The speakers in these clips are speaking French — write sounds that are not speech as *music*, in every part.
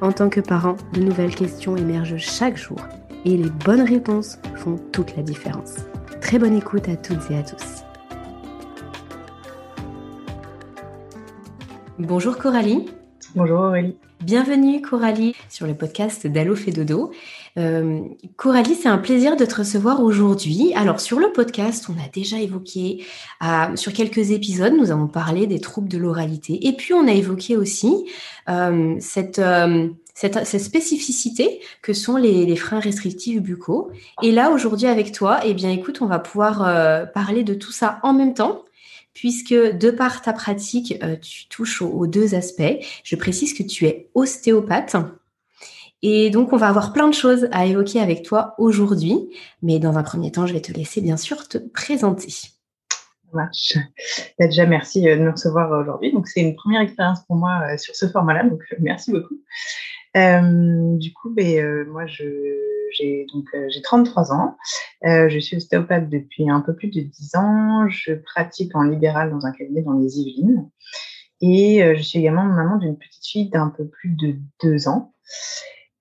en tant que parent, de nouvelles questions émergent chaque jour et les bonnes réponses font toute la différence. Très bonne écoute à toutes et à tous. Bonjour Coralie. Bonjour Aurélie. Bienvenue Coralie sur le podcast d'Allo fait dodo. Euh, Coralie, c'est un plaisir de te recevoir aujourd'hui. Alors sur le podcast, on a déjà évoqué euh, sur quelques épisodes, nous avons parlé des troubles de l'oralité et puis on a évoqué aussi euh, cette, spécificité que sont les, freins restrictifs buccaux. Et là aujourd'hui avec toi, eh bien écoute, on va pouvoir parler de tout ça en même temps puisque de par ta pratique, tu touches aux, deux aspects. Je précise que tu es ostéopathe. Et donc, on va avoir plein de choses à évoquer avec toi aujourd'hui. Mais dans un premier temps, je vais te laisser bien sûr te présenter. Marche. Bah, déjà, merci euh, de nous recevoir aujourd'hui. Donc, c'est une première expérience pour moi euh, sur ce format-là. Donc, merci beaucoup. du coup, ben, moi, j'ai donc euh, j'ai 33 ans. Euh, je suis ostéopathe depuis un peu plus de 10 ans. Je pratique en libéral dans un cabinet dans les Yvelines. Et euh, je suis également maman d'une petite fille d'un peu plus de 2 ans.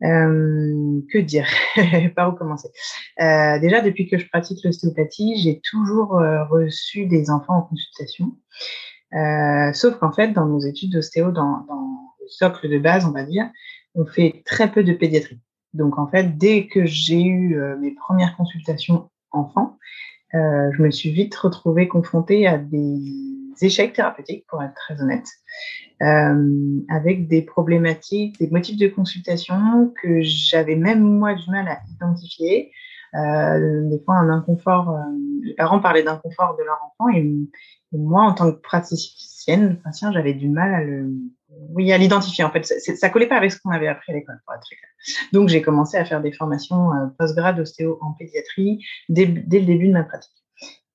Que dire? *laughs* Par où commencer? Déjà, depuis que je pratique l'ostéopathie, j'ai toujours reçu des enfants en consultation. sauf qu'en fait, dans nos études d'ostéo, dans, dans, le socle de base, on va dire, on fait très peu de pédiatrie. Donc en fait, dès que j'ai eu euh, mes premières consultations enfants, euh, je me suis vite retrouvée confrontée à des échecs thérapeutiques, pour être très honnête, euh, avec des problématiques, des motifs de consultation que j'avais même moi du mal à identifier. des fois, un inconfort, les parents parlaient d'inconfort de leur enfant et, moi, en tant que praticienne, j'avais du mal à le, oui, à l'identifier. En fait, ça, ne collait pas avec ce qu'on avait appris à l'école, pour être très clair. Donc, j'ai commencé à faire des formations euh, post-grad ostéo en pédiatrie dès, le début de ma pratique.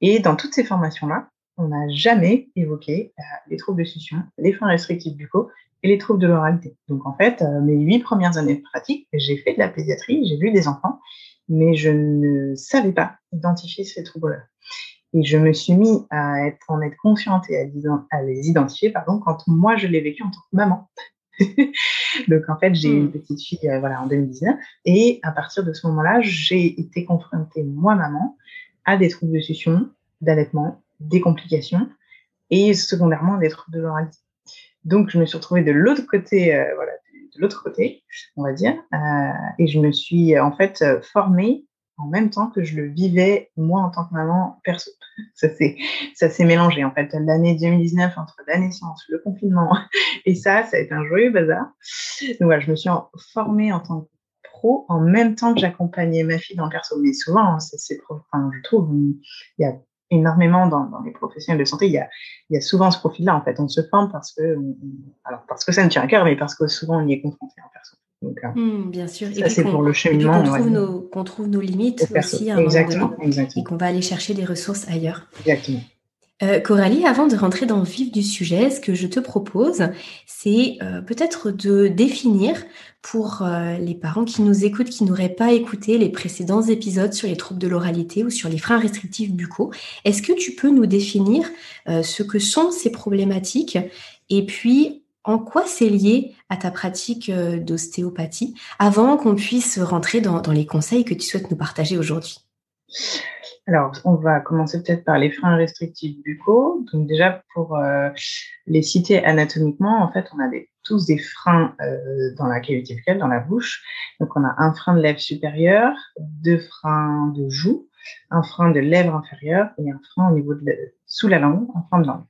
Et dans toutes ces formations-là, on n'a jamais évoqué euh, les troubles de succion, les freins restrictifs buccaux et les troubles de l'oralité. Donc, en fait, euh, mes huit premières années de pratique, j'ai fait de la pédiatrie, j'ai vu des enfants, mais je ne savais pas identifier ces troubles-là. Et je me suis mis à être, en être consciente et à, les identifier pardon, quand moi je l'ai vécu en tant que maman. *laughs* Donc en fait, j'ai une hmm. petite fille euh, voilà, en 2019 et à partir de ce moment-là, j'ai été confrontée, moi maman, à des troubles de succion, d'allaitement, des complications et secondairement troubles de l'oralité. Donc je me suis retrouvée de l'autre côté, euh, voilà, de l'autre côté, on va dire, euh, et je me suis en fait formée en même temps que je le vivais moi en tant que maman perso. *laughs* Ça s'est ça s'est mélangé en fait l'année 2019 entre la naissance, le confinement *laughs* et ça, ça a été un joyeux bazar. Donc voilà, je me suis formée en tant que pro en même temps que j'accompagnais ma fille dans le perso. Mais souvent, c'est enfin, je trouve il y a énormément dans, dans, les professionnels de santé, il y a, il y a souvent ce profil-là en fait. On se forme parce que alors parce que ça me tient à cœur, mais parce que souvent on y est confronté en perso. Euh, hmm, bien sûr. Ça, c'est pour le cheminement. Qu'on trouve, nos limites aussi à un exactement, moment donné, et qu'on va aller chercher des ressources ailleurs. Exactement. Euh, Coralie, avant de rentrer dans le vif du sujet, ce que je te propose, c'est euh, peut-être de définir pour les parents qui nous écoutent, qui n'auraient pas écouté les précédents épisodes sur les troubles de l'oralité ou sur les freins restrictifs buccaux. Est-ce que tu peux nous définir ce que sont ces problématiques et puis en quoi c'est lié à ta pratique euh, d'ostéopathie avant qu'on puisse rentrer dans, les conseils que tu souhaites nous partager aujourd'hui? Alors, on va commencer peut-être par les freins restrictifs buccaux. Donc déjà, pour euh, les citer anatomiquement, en fait, on a tous des freins euh, dans la cavité buccale, dans la bouche. Donc, on a un frein de lèvre supérieure, deux freins de joue, un frein de lèvre inférieure et un frein au niveau de sous la langue, un frein de langue.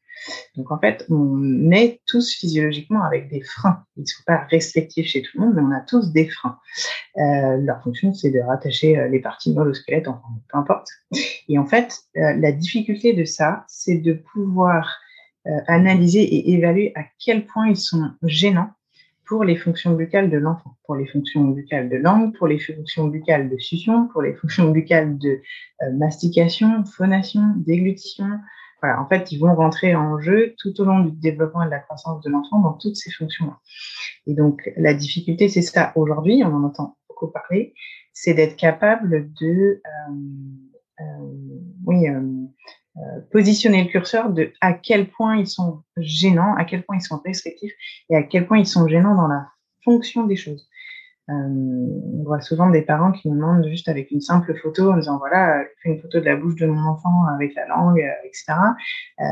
Donc en fait, on est tous physiologiquement avec des freins. Ils ne sont pas respectifs chez tout le monde, mais on a tous des freins. Euh, leur fonction, c'est de rattacher euh, les parties molles au squelette, enfin, peu importe. Et en fait, euh, la difficulté de ça, c'est de pouvoir analyser et évaluer à quel point ils sont gênants pour les fonctions buccales de l'enfant, pour les fonctions buccales de langue, pour les fonctions buccales de succion, pour les fonctions buccales de mastication, phonation, déglutition, voilà, en fait, ils vont rentrer en jeu tout au long du développement et de la croissance de l'enfant dans toutes ces fonctions-là. Et donc, la difficulté, c'est ça. Aujourd'hui, on en entend beaucoup parler, c'est d'être capable de, euh, euh, oui, euh, positionner le curseur de à quel point ils sont gênants, à quel point ils sont restrictifs et à quel point ils sont gênants dans la fonction des choses. Euh, on voit souvent des parents qui nous demandent juste avec une simple photo en disant voilà, fais une photo de la bouche de mon enfant avec la langue, euh, etc. Euh,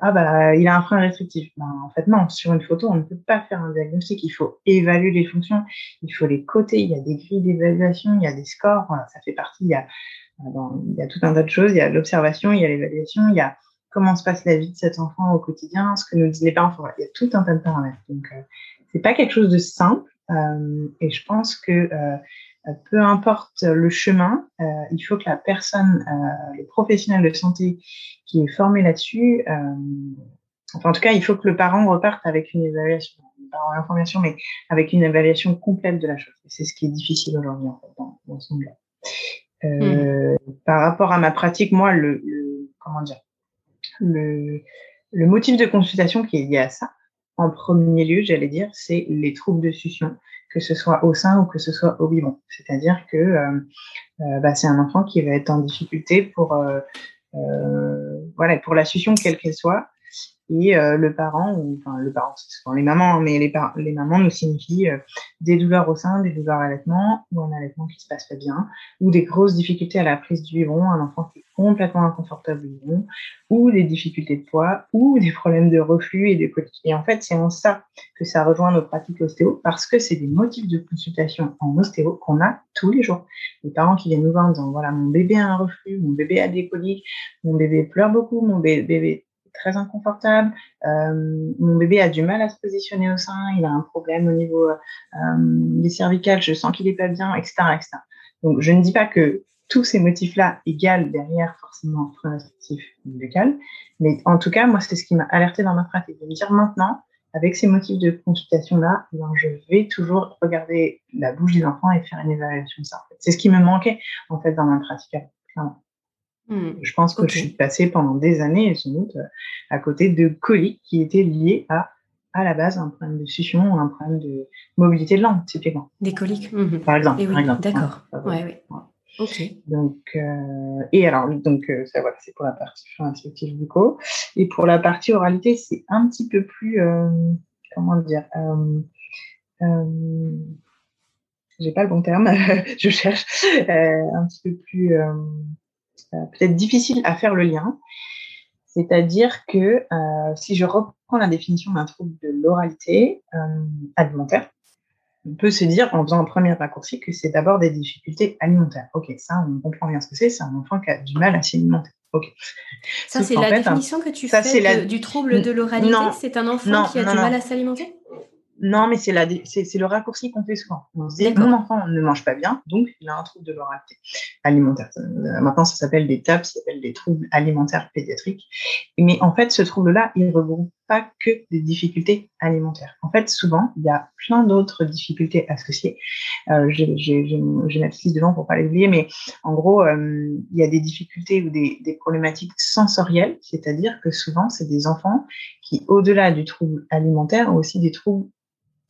ah bah il a un frein restrictif. Ben, en fait non, sur une photo on ne peut pas faire un diagnostic. Il faut évaluer les fonctions, il faut les coter. Il y a des grilles d'évaluation, il y a des scores. Ça fait partie. Il y a tout un tas de choses. Il y a l'observation, il y a l'évaluation, il y a comment se passe la vie de cet enfant au quotidien, ce que nous disent les parents. il y a tout un tas de paramètres. Donc c'est pas quelque chose de simple. Euh, et je pense que euh, peu importe le chemin, euh, il faut que la personne, le professionnel de santé qui est formé là-dessus, enfin en tout cas, il faut que le parent reparte avec une évaluation, pas en information, mais avec une évaluation complète de la chose. C'est ce qui est difficile aujourd'hui en fait, dans, monde-là. Euh, mmh. Par rapport à ma pratique, moi, le, le comment dire, le, le motif de consultation qui est lié à ça, en premier lieu, j'allais dire, c'est les troubles de succion, que ce soit au sein ou que ce soit au biberon. C'est-à-dire que euh, euh, bah, c'est un enfant qui va être en difficulté pour, euh, voilà, pour la succion quelle qu'elle soit, et euh, le parent, ou enfin le parent, c'est souvent les mamans, hein, mais les, les mamans nous signifient euh, des douleurs au sein, des douleurs à l'allaitement, ou un allaitement qui se passe pas bien, ou des grosses difficultés à la prise du biberon, un enfant qui est complètement inconfortable au biberon, ou des difficultés de poids, ou des problèmes de reflux et de coliques. Et en fait, c'est en ça que ça rejoint nos pratiques ostéo, parce que c'est des motifs de consultation en ostéo qu'on a tous les jours. Les parents qui viennent nous voir en disant, voilà, mon bébé a un reflux, mon bébé a des coliques, mon bébé pleure beaucoup, mon bébé très inconfortable. Euh, mon bébé a du mal à se positionner au sein. Il a un problème au niveau euh, des cervicales. Je sens qu'il est pas bien, etc., etc. Donc, je ne dis pas que tous ces motifs-là égalent derrière forcément un restrictif buccal, mais en tout cas, moi, c'est ce qui m'a alerté dans ma pratique. De me dire maintenant, avec ces motifs de consultation-là, eh je vais toujours regarder la bouche des enfants et faire une évaluation de ça. C'est ce qui me manquait, en fait, dans ma pratique, clairement. Mmh. Je pense que je suis passée pendant des années, sans doute, à côté de coliques qui étaient liés à, à la base, un problème de succion ou un problème de mobilité de langue, typiquement. Des coliques mmh Par exemple. Eh oui, D'accord. ouais, ouais. Ok. Donc, euh, et alors, donc, euh, ça, voilà, c'est pour la partie instructive bucco. Et pour la partie oralité, c'est un petit peu plus, euh, comment dire, euh, euh, j'ai pas le bon terme, *laughs* je cherche, un petit peu plus, euh, peut-être difficile à faire le lien. C'est-à-dire que euh, si je reprends la définition d'un trouble de l'oralité euh, alimentaire, on peut se dire, en faisant un premier raccourci, que c'est d'abord des difficultés alimentaires. Ok, ça, on comprend bien ce que c'est. C'est un enfant qui a du mal à s'alimenter. Ok. Ça, c'est la définition que tu fais du trouble de l'oralité. C'est un enfant qui a du mal à s'alimenter? Non, mais c'est le raccourci qu'on fait souvent. On se dit, mon enfant ne mange pas bien, donc il a un trouble de l'oralité alimentaire. Euh, maintenant, ça s'appelle des TAP, ça s'appelle des troubles alimentaires pédiatriques. Mais en fait, ce trouble-là, il ne regroupe pas que des difficultés alimentaires. En fait, souvent, il y a plein d'autres difficultés associées. Euh, J'ai ma petite liste devant pour pas les oublier, mais en gros, euh, il y a des difficultés ou des, des problématiques sensorielles, c'est-à-dire que souvent, c'est des enfants qui, au-delà du trouble alimentaire, ont aussi des troubles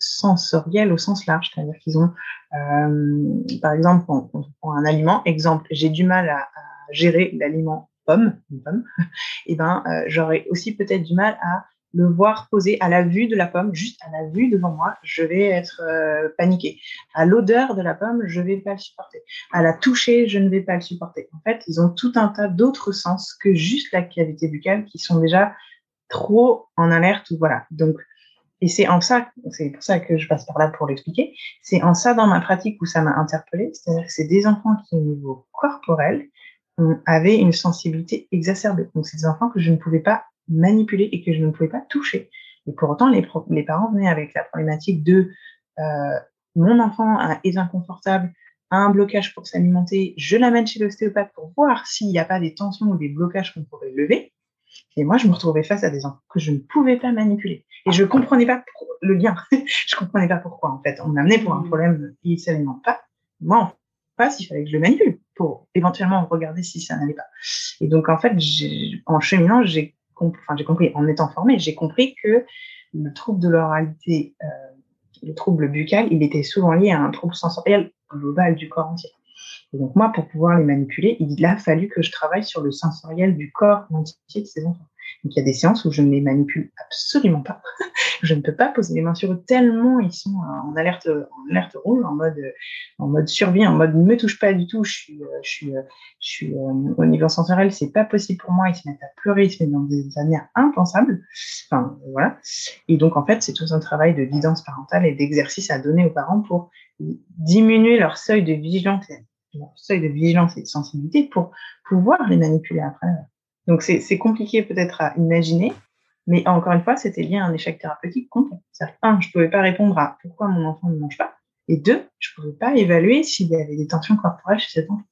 sensoriels au sens large, c'est-à-dire qu'ils ont, euh, par exemple, on, prend un aliment, exemple, j'ai du mal à, gérer l'aliment pomme, une pomme, et *laughs* eh ben euh, j'aurais aussi peut-être du mal à le voir poser à la vue de la pomme, juste à la vue devant moi, je vais être euh, paniqué. À l'odeur de la pomme, je vais pas le supporter. À la toucher, je ne vais pas le supporter. En fait, ils ont tout un tas d'autres sens que juste la cavité buccale qui sont déjà trop en alerte voilà. Donc Et c'est en ça, c'est pour ça que je passe par là pour l'expliquer, c'est en ça dans ma pratique où ça m'a interpellée, c'est-à-dire que c'est des enfants qui, au niveau corporel, avaient une sensibilité exacerbée. Donc, c'est des enfants que je ne pouvais pas manipuler et que je ne pouvais pas toucher. Et pour autant, les, parents venaient avec la problématique de euh, mon enfant est inconfortable, a un blocage pour s'alimenter, je l'amène chez l'ostéopathe pour voir s'il n'y a pas des tensions ou des blocages qu'on pourrait lever. Et moi, je me retrouvais face à des enfants que je ne pouvais pas manipuler. Et je comprenais pas le lien. *laughs* je comprenais pas pourquoi, en fait. On m'amenait pour un mmh. problème, il s'alimente pas. Moi, en face, il fallait que je le manipule pour éventuellement regarder si ça n'allait pas. Et donc, en fait, en cheminant, j'ai enfin, j'ai compris, en étant formée, j'ai compris que le trouble de l'oralité, euh, le trouble buccal, il était souvent lié à un trouble sensoriel global du corps entier. Et donc moi, pour pouvoir les manipuler, il a fallu que je travaille sur le sensoriel du corps entier de ces enfants. Donc il y a des séances où je ne les manipule absolument pas. *laughs* je ne peux pas poser les mains sur eux tellement ils sont en alerte, en alerte rouge, en mode, en mode survie, en mode ne me touche pas du tout. Je suis, je suis, je suis au niveau sensoriel, c'est pas possible pour moi. Ils se mettent à pleurer, ils se mettent dans des manières impensables. Enfin voilà. Et donc en fait, c'est tout un travail de guidance parentale et d'exercice à donner aux parents pour diminuer leur seuil de vigilance, seuil de vigilance et de sensibilité pour pouvoir les manipuler après. Donc c'est compliqué peut-être à imaginer, mais encore une fois, c'était lié à un échec thérapeutique complet. C'est-à-dire, un, je ne pouvais pas répondre à pourquoi mon enfant ne mange pas, et deux, je ne pouvais pas évaluer s'il y avait des tensions corporelles chez cet enfant.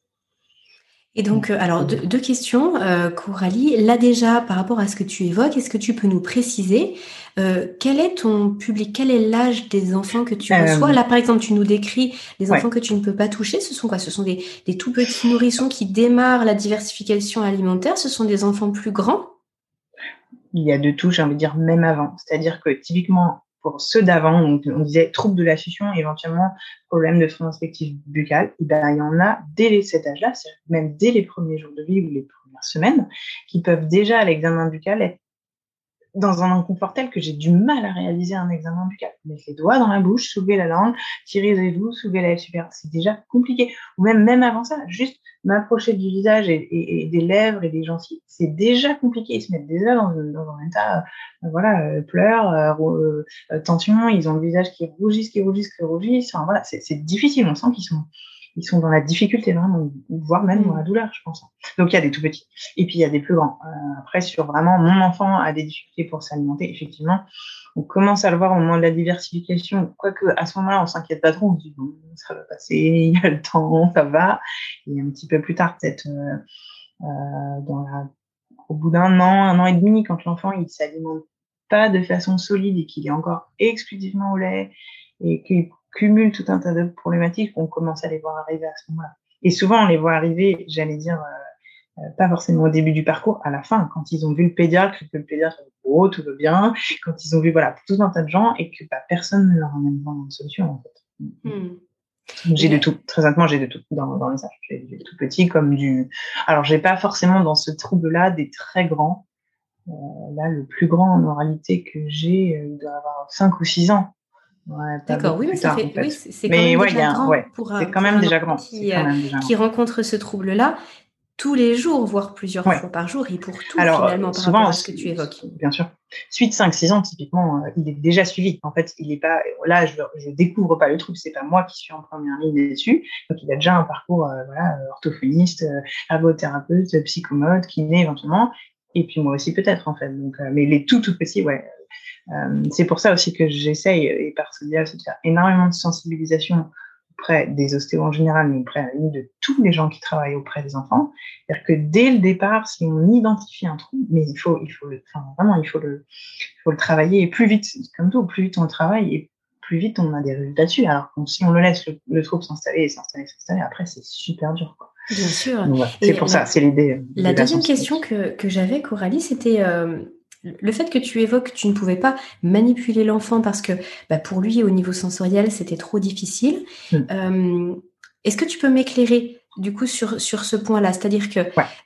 Et donc, euh, alors, deux, questions, euh, Coralie. Là déjà, par rapport à ce que tu évoques, est-ce que tu peux nous préciser euh, quel est ton public, quel est l'âge des enfants que tu reçois? Là, par exemple, tu nous décris les enfants que tu ne peux pas toucher. Ce sont quoi? Ce sont des, des tout petits nourrissons qui démarrent la diversification alimentaire. Ce sont des enfants plus grands? Il y a de tout, j'ai envie de dire, même avant. C'est-à-dire que typiquement, pour ceux d'avant, on, disait troubles de la succion, éventuellement problème de son inspective buccale, eh ben, il y en a dès cet âge-là, même dès les premiers jours de vie ou les premières semaines, qui peuvent déjà à l'examen buccal être dans un inconfort tel que j'ai du mal à réaliser un examen buccal. Mettre les doigts dans la bouche, soulever la langue, tirer les doux, soulever la lèvre supérieure, c'est déjà compliqué. Ou même, même avant ça, juste m'approcher du visage et, des lèvres et des gencives, c'est déjà compliqué. Ils se mettent déjà dans, un état, euh, voilà, euh, pleurs, euh, tension, ils ont le visage qui rougit, qui rougit, qui rougit. Enfin, voilà, c'est difficile. On sent qu'ils sont ils sont dans la difficulté vraiment, voire même dans la mm. douleur, je pense. Donc il y a des tout petits. Et puis il y a des plus grands. Euh, après, sur vraiment mon enfant a des difficultés pour s'alimenter, effectivement, on commence à le voir au moment de la diversification. Quoique à ce moment-là, on s'inquiète pas trop, on se dit bon, ça va passer, *laughs* il y a le temps, ça va. Et un petit peu plus tard, peut-être euh, euh, dans la, au bout d'un an, un an et demi, quand l'enfant il s'alimente pas de façon solide et qu'il est encore exclusivement au lait et qu'il cumule tout un tas de problématiques qu'on commence à les voir arriver à ce moment-là. Et souvent, on les voit arriver, j'allais dire, euh, euh, pas forcément au début du parcours, à la fin, quand ils ont vu le pédiatre, que le pédiatre dit oh, tout va bien, quand ils ont vu voilà tout un tas de gens et que bah, personne ne leur amène vraiment une solution en fait. Hmm. J'ai de tout, très honnêtement, j'ai de tout dans, dans les âges. J'ai du tout petit comme du. Alors, j'ai pas forcément dans ce trouble-là des très grands. Euh, là, le plus grand en oralité que j'ai, il doit avoir 5 ou 6 ans. D'accord, oui, mais ça fait, oui, c'est quand même déjà grand pour, c'est quand même déjà grand. Qui, euh, qui rencontre ce trouble-là tous les jours, voire plusieurs fois par jour, et pour tout Alors, finalement par souvent, rapport à ce que tu évoques. Bien sûr. Suite 5-6 ans, typiquement, euh, il est déjà suivi. En fait, il est pas là, je, je découvre pas le truc, c'est pas moi qui suis en première ligne dessus. Donc, il a déjà un parcours, euh, voilà, orthophoniste, ergothérapeute, psychomote, kiné éventuellement, et puis moi aussi peut-être en fait. Donc, mais les tout tout petits, ouais, euh, c'est pour ça aussi que j'essaye, et par ce biais, de faire énormément de sensibilisation auprès des ostéos en général, mais auprès de tous les gens qui travaillent auprès des enfants. C'est-à-dire que dès le départ, si on identifie un trou, mais il faut, il faut, vraiment, il faut le, il faut le travailler. Et plus vite, comme tout, plus vite on le travaille, et plus vite on a des résultats dessus. Alors si on le laisse le, trouble s'installer, s'installer, s'installer, après c'est super dur. Quoi. Bien sûr. c'est pour ça, c'est l'idée. La deuxième question que, que j'avais, Coralie, c'était euh, le fait que tu évoques que tu ne pouvais pas manipuler l'enfant parce que bah, pour lui, au niveau sensoriel, c'était trop difficile. Mm. Euh, est-ce que tu peux m'éclairer du coup sur, sur ce point-là. C'est-à-dire que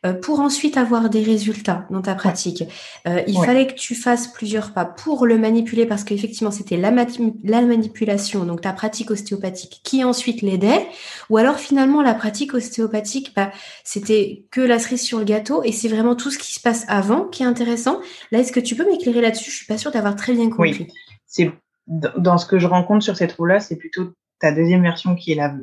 euh, pour ensuite avoir des résultats dans ta pratique, euh, il fallait que tu fasses plusieurs pas pour le manipuler parce qu'effectivement c'était la, la, manipulation, donc ta pratique ostéopathique qui ensuite l'aidait, ou alors finalement la pratique ostéopathique, bah, c'était que la cerise sur le gâteau et c'est vraiment tout ce qui se passe avant qui est intéressant. Là, est-ce que tu peux m'éclairer là-dessus? Je suis pas sûre d'avoir très bien compris. c'est dans ce que je rencontre sur cette roue-là, c'est plutôt ta deuxième version qui est la,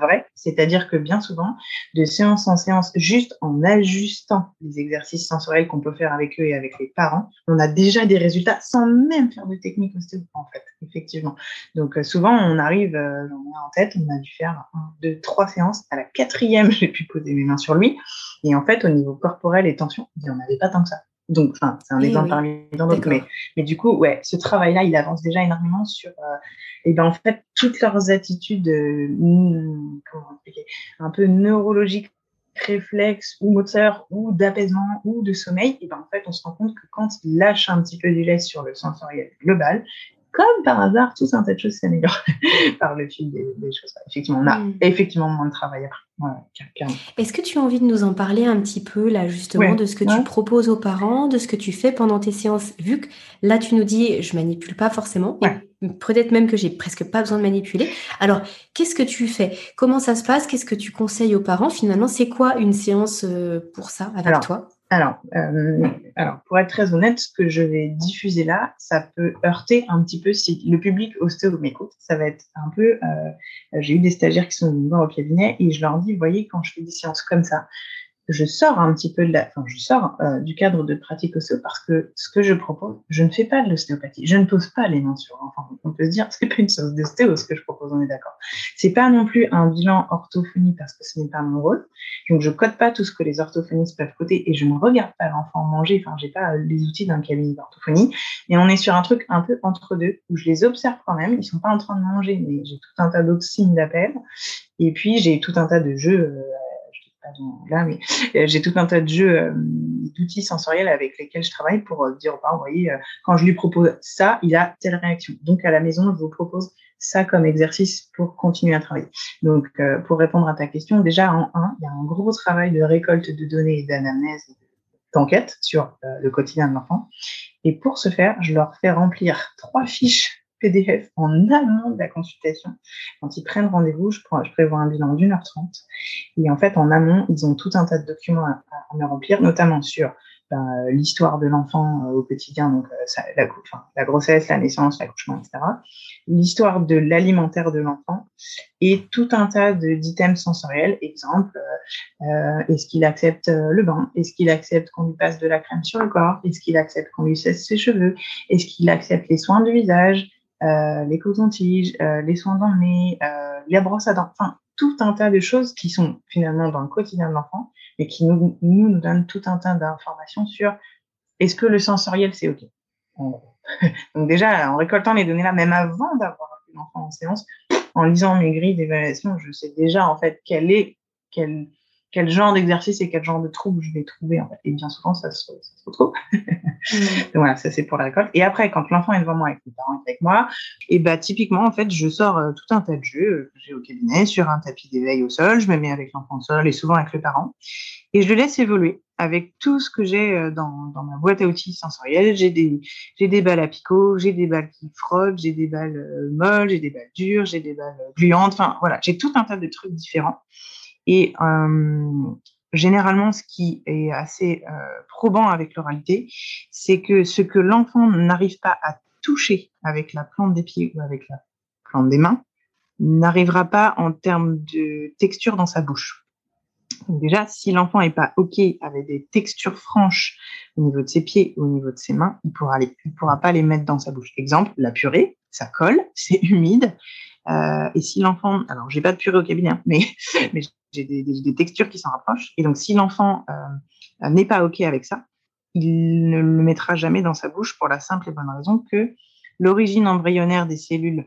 vraie, c'est-à-dire que bien souvent, de séance en séance, juste en ajustant les exercices sensoriels qu'on peut faire avec eux et avec les parents, on a déjà des résultats sans même faire de technique ostéo, en fait, effectivement. Donc euh, souvent, on arrive, euh, on a en tête, on a dû faire un, deux, trois séances. À la quatrième, *laughs* j'ai pu poser mes mains sur lui. Et en fait, au niveau corporel et tension, il n'y en avait pas tant que ça. Donc, enfin, c'est un eh exemple parmi d'autres, mais, mais du coup, ouais, ce travail-là, il avance déjà énormément sur, euh, et ben en fait, toutes leurs attitudes, euh, comment expliquer, un peu neurologiques, réflexes ou moteurs ou d'apaisement ou de sommeil, et ben en fait, on se rend compte que quand ils lâchent un petit peu du lait sur le sensoriel global, comme par hasard, tout un tas de choses s'améliorent *laughs* par le fil des, choses. Effectivement, on a mm. effectivement moins de travail après. Est-ce que tu as envie de nous en parler un petit peu, là, justement, de ce que tu proposes aux parents, de ce que tu fais pendant tes séances, vu que là, tu nous dis, je manipule pas forcément, peut-être même que j'ai presque pas besoin de manipuler. Alors, qu'est-ce que tu fais? Comment ça se passe? Qu'est-ce que tu conseilles aux parents Finalement, c'est quoi une séance euh, pour ça avec toi? Alors, euh, alors, pour être très honnête, ce que je vais diffuser là, ça peut heurter un petit peu si le public ostéo m'écoute. Ça va être un peu. Euh, J'ai eu des stagiaires qui sont venus au cabinet et je leur dis, voyez, quand je fais des séances comme ça, je sors un petit peu de la, enfin, je sors euh, du cadre de pratique ostéo parce que ce que je propose, je ne fais pas de l'ostéopathie. Je ne pose pas les mains sur l'enfant. On peut se dire, *laughs* c'est pas une chose d'ostéo ce que je propose, on est d'accord. C'est pas non plus un bilan orthophonie parce que ce n'est pas mon rôle. Donc, je code pas tout ce que les orthophonistes peuvent coder et je ne regarde pas l'enfant manger. Enfin, j'ai pas les outils d'un cabinet d'orthophonie. Et on est sur un truc un peu entre deux où je les observe quand même. Ils sont pas en train de manger, mais j'ai tout un tas d'autres signes d'appel. Et puis, j'ai tout un tas de jeux, euh, là, mais euh, j'ai tout un tas de jeux, euh, d'outils sensoriels avec lesquels je travaille pour euh, dire aux vous voyez, quand je lui propose ça, il a telle réaction. Donc à la maison, je vous propose ça comme exercice pour continuer à travailler. Donc pour répondre à ta question, déjà en un, il y a un gros travail de récolte de données et d'anamnèse d'enquête sur le quotidien de l'enfant. Et pour ce faire, je leur fais remplir trois fiches PDF en amont de la consultation. Quand ils prennent rendez-vous, je, prévois un bilan d'une heure trente. Et en fait, en amont, ils ont tout un tas de documents à, me remplir, notamment sur ben, l'histoire de l'enfant euh, au quotidien, donc euh, la, grossesse, la naissance, l'accouchement, etc. L'histoire de l'alimentaire de l'enfant et tout un tas d'items sensoriels. Exemple, euh, est-ce qu'il accepte le bain? Est-ce qu'il accepte qu'on lui passe de la crème sur le corps? Est-ce qu'il accepte qu'on lui cesse ses cheveux? Est-ce qu'il accepte les soins du visage? Les cotons-tiges, euh, les soins dans le nez, euh, la brosse à dents, enfin tout un tas de choses qui sont finalement dans le quotidien de l'enfant et qui nous, nous, nous donnent tout un tas d'informations sur est-ce que le sensoriel c'est OK? *laughs* Donc déjà, en récoltant les données là, même avant d'avoir l'enfant en séance, en lisant mes grilles d'évaluation, je sais déjà en fait quel est quel quel genre d'exercice et quel genre de trouble je vais trouver en fait. Et bien souvent, ça se, ça se retrouve. *laughs* Mm. Donc voilà, ça c'est pour la récolte. Et après, quand l'enfant est devant moi, avec les parents avec moi, et bah typiquement en fait, je sors euh, tout un tas de jeux que j'ai au cabinet sur un tapis d'éveil au sol. Je me mets avec l'enfant au sol et souvent avec le parent, et je le laisse évoluer avec tout ce que j'ai euh, dans, dans ma boîte à outils sensorielle. J'ai des j'ai des balles à picot, j'ai des balles qui frottent, j'ai des balles euh, molles, j'ai des balles dures, j'ai des balles gluantes. Enfin voilà, j'ai tout un tas de trucs différents. Et euh, généralement, ce qui est assez euh, probant avec l'oralité, c'est que ce que l'enfant n'arrive pas à toucher avec la plante des pieds ou avec la plante des mains, n'arrivera pas en termes de texture dans sa bouche. déjà, si l'enfant n'est pas OK avec des textures franches au niveau de ses pieds ou au niveau de ses mains, il pourra pourra pas les mettre dans sa bouche. Exemple, la purée, ça colle, *laughs* c'est humide. Euh, et si l'enfant, alors j'ai pas de purée au cabinet, hein, mais, *laughs* j'ai des, textures qui s'en rapprochent. Et donc, si l'enfant euh, n'est pas OK avec ça, il ne le mettra jamais dans sa bouche pour la simple et bonne raison que l'origine embryonnaire des cellules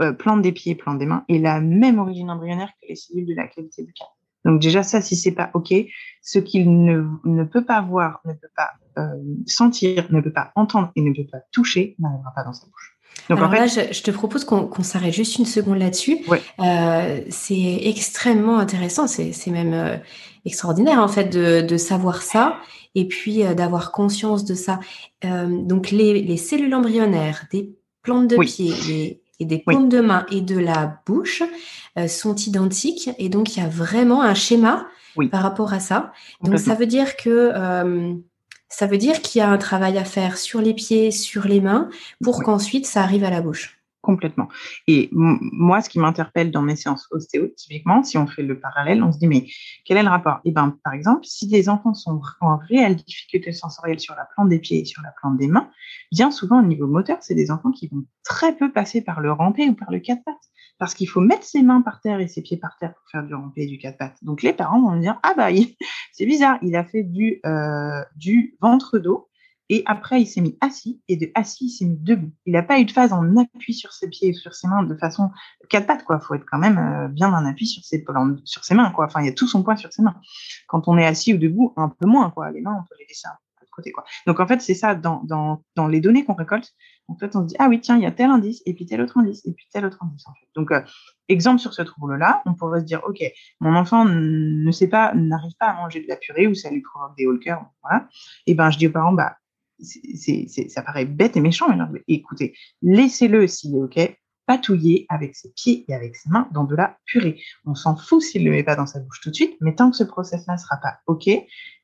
euh, des pieds, plante des mains est la même origine embryonnaire que les cellules de la cavité buccale. Donc déjà ça, si c'est pas ok, ce qu'il ne, ne, peut pas voir, ne peut pas euh, sentir, ne peut pas entendre et ne peut pas toucher, n'arrivera pas dans sa bouche. Alors là, je, te propose qu'on s'arrête juste une seconde là-dessus. Euh, c'est extrêmement intéressant, c'est même euh, extraordinaire en fait de, savoir ça et puis euh, d'avoir conscience de ça. donc les, cellules embryonnaires des plantes de pied et des plantes de main et de la bouche sont identiques et donc il y a vraiment un schéma par rapport à ça. Donc ça veut dire que Ça veut dire qu'il y a un travail à faire sur les pieds, sur les mains, pour qu'ensuite ça arrive à la bouche. Complètement. Et moi, ce qui m'interpelle dans mes séances ostéo, typiquement, si on fait le parallèle, on se dit, mais quel est le rapport? Eh bien, par exemple, si des enfants sont en réelle difficulté sensorielle sur la plante des pieds et sur la plante des mains, bien souvent, au niveau moteur, c'est des enfants qui vont très peu passer par le rampé ou par le quatre pattes. Parce qu'il faut mettre ses mains par terre et ses pieds par terre pour faire du rampé et du quatre pattes. Donc, les parents vont me dire, ah bah, *laughs* c'est bizarre, il a fait du, euh, du ventre d'eau et après, il s'est mis assis, et de assis, il s'est mis debout. Il n'a pas eu de phase en appui sur ses pieds et sur ses mains de façon quatre pattes, quoi. Faut être quand même euh, bien en appui sur ses, sur ses mains, quoi. Enfin, il y a tout son poids sur ses mains. Quand on est assis ou debout, un peu moins, quoi. Les mains, on peut les laisser un Donc, en fait, c'est ça, dans, dans, dans les données qu'on récolte, en fait, on se dit, ah oui, tiens, il y a tel indice, et puis tel autre indice, et puis tel autre indice, en fait. Donc, euh, exemple sur ce trouble-là, on pourrait se dire, OK, mon enfant ne sait pas, n'arrive pas à manger de la purée, ou ça lui provoque des hauts voilà. Et ben, je dis aux parents, bah, ça paraît bête et méchant, mais écoutez, laissez-le s'il est OK, patouiller avec ses pieds et avec ses mains dans de la purée. On s'en fout s'il ne le met pas dans sa bouche tout de suite, mais tant que ce process-là ne sera pas OK,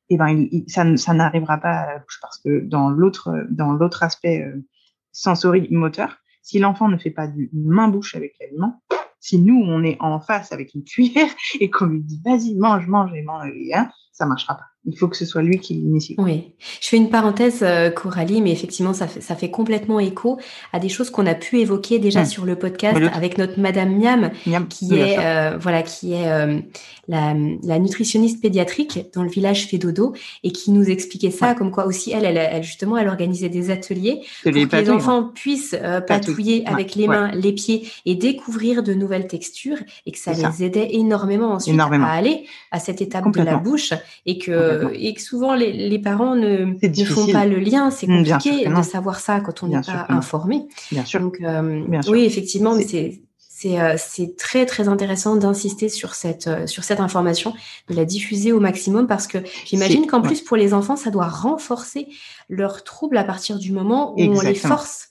eh ben, ça, ça n'arrivera pas à la bouche parce que dans l'autre, dans l'autre aspect euh, sensorimoteur, si l'enfant ne fait pas du main-bouche avec l'aliment, si nous, on est en face avec une cuillère *laughs* et qu'on lui dit vas-y, mange, mange et mange, hein, ça marchera pas. Il faut que ce soit lui qui l'initie. Oui. Je fais une parenthèse, euh, Coralie, mais effectivement, ça fait, ça fait complètement écho à des choses qu'on a pu évoquer déjà hmm. sur le podcast avec notre Madame Miam, qui, est, euh, voilà, qui est euh, la, la, nutritionniste pédiatrique dans le village Fédodo et qui nous expliquait ça, comme quoi aussi, elle, elle, justement, elle organisait des ateliers pour que les enfants puissent patouiller avec les mains, les pieds et découvrir de nouvelles textures et que ça les aidait énormément ensuite à aller à cette étape de la bouche et que et que souvent les, parents ne, ne, font pas le lien. C'est mm, compliqué de savoir ça quand on n'est pas informé. Bien sûr. Donc, euh, oui, effectivement, mais c'est euh, c'est très très intéressant d'insister sur cette euh, sur cette information, de la diffuser au maximum parce que j'imagine qu'en plus pour les enfants, ça doit renforcer leurs troubles à partir du moment où on les force,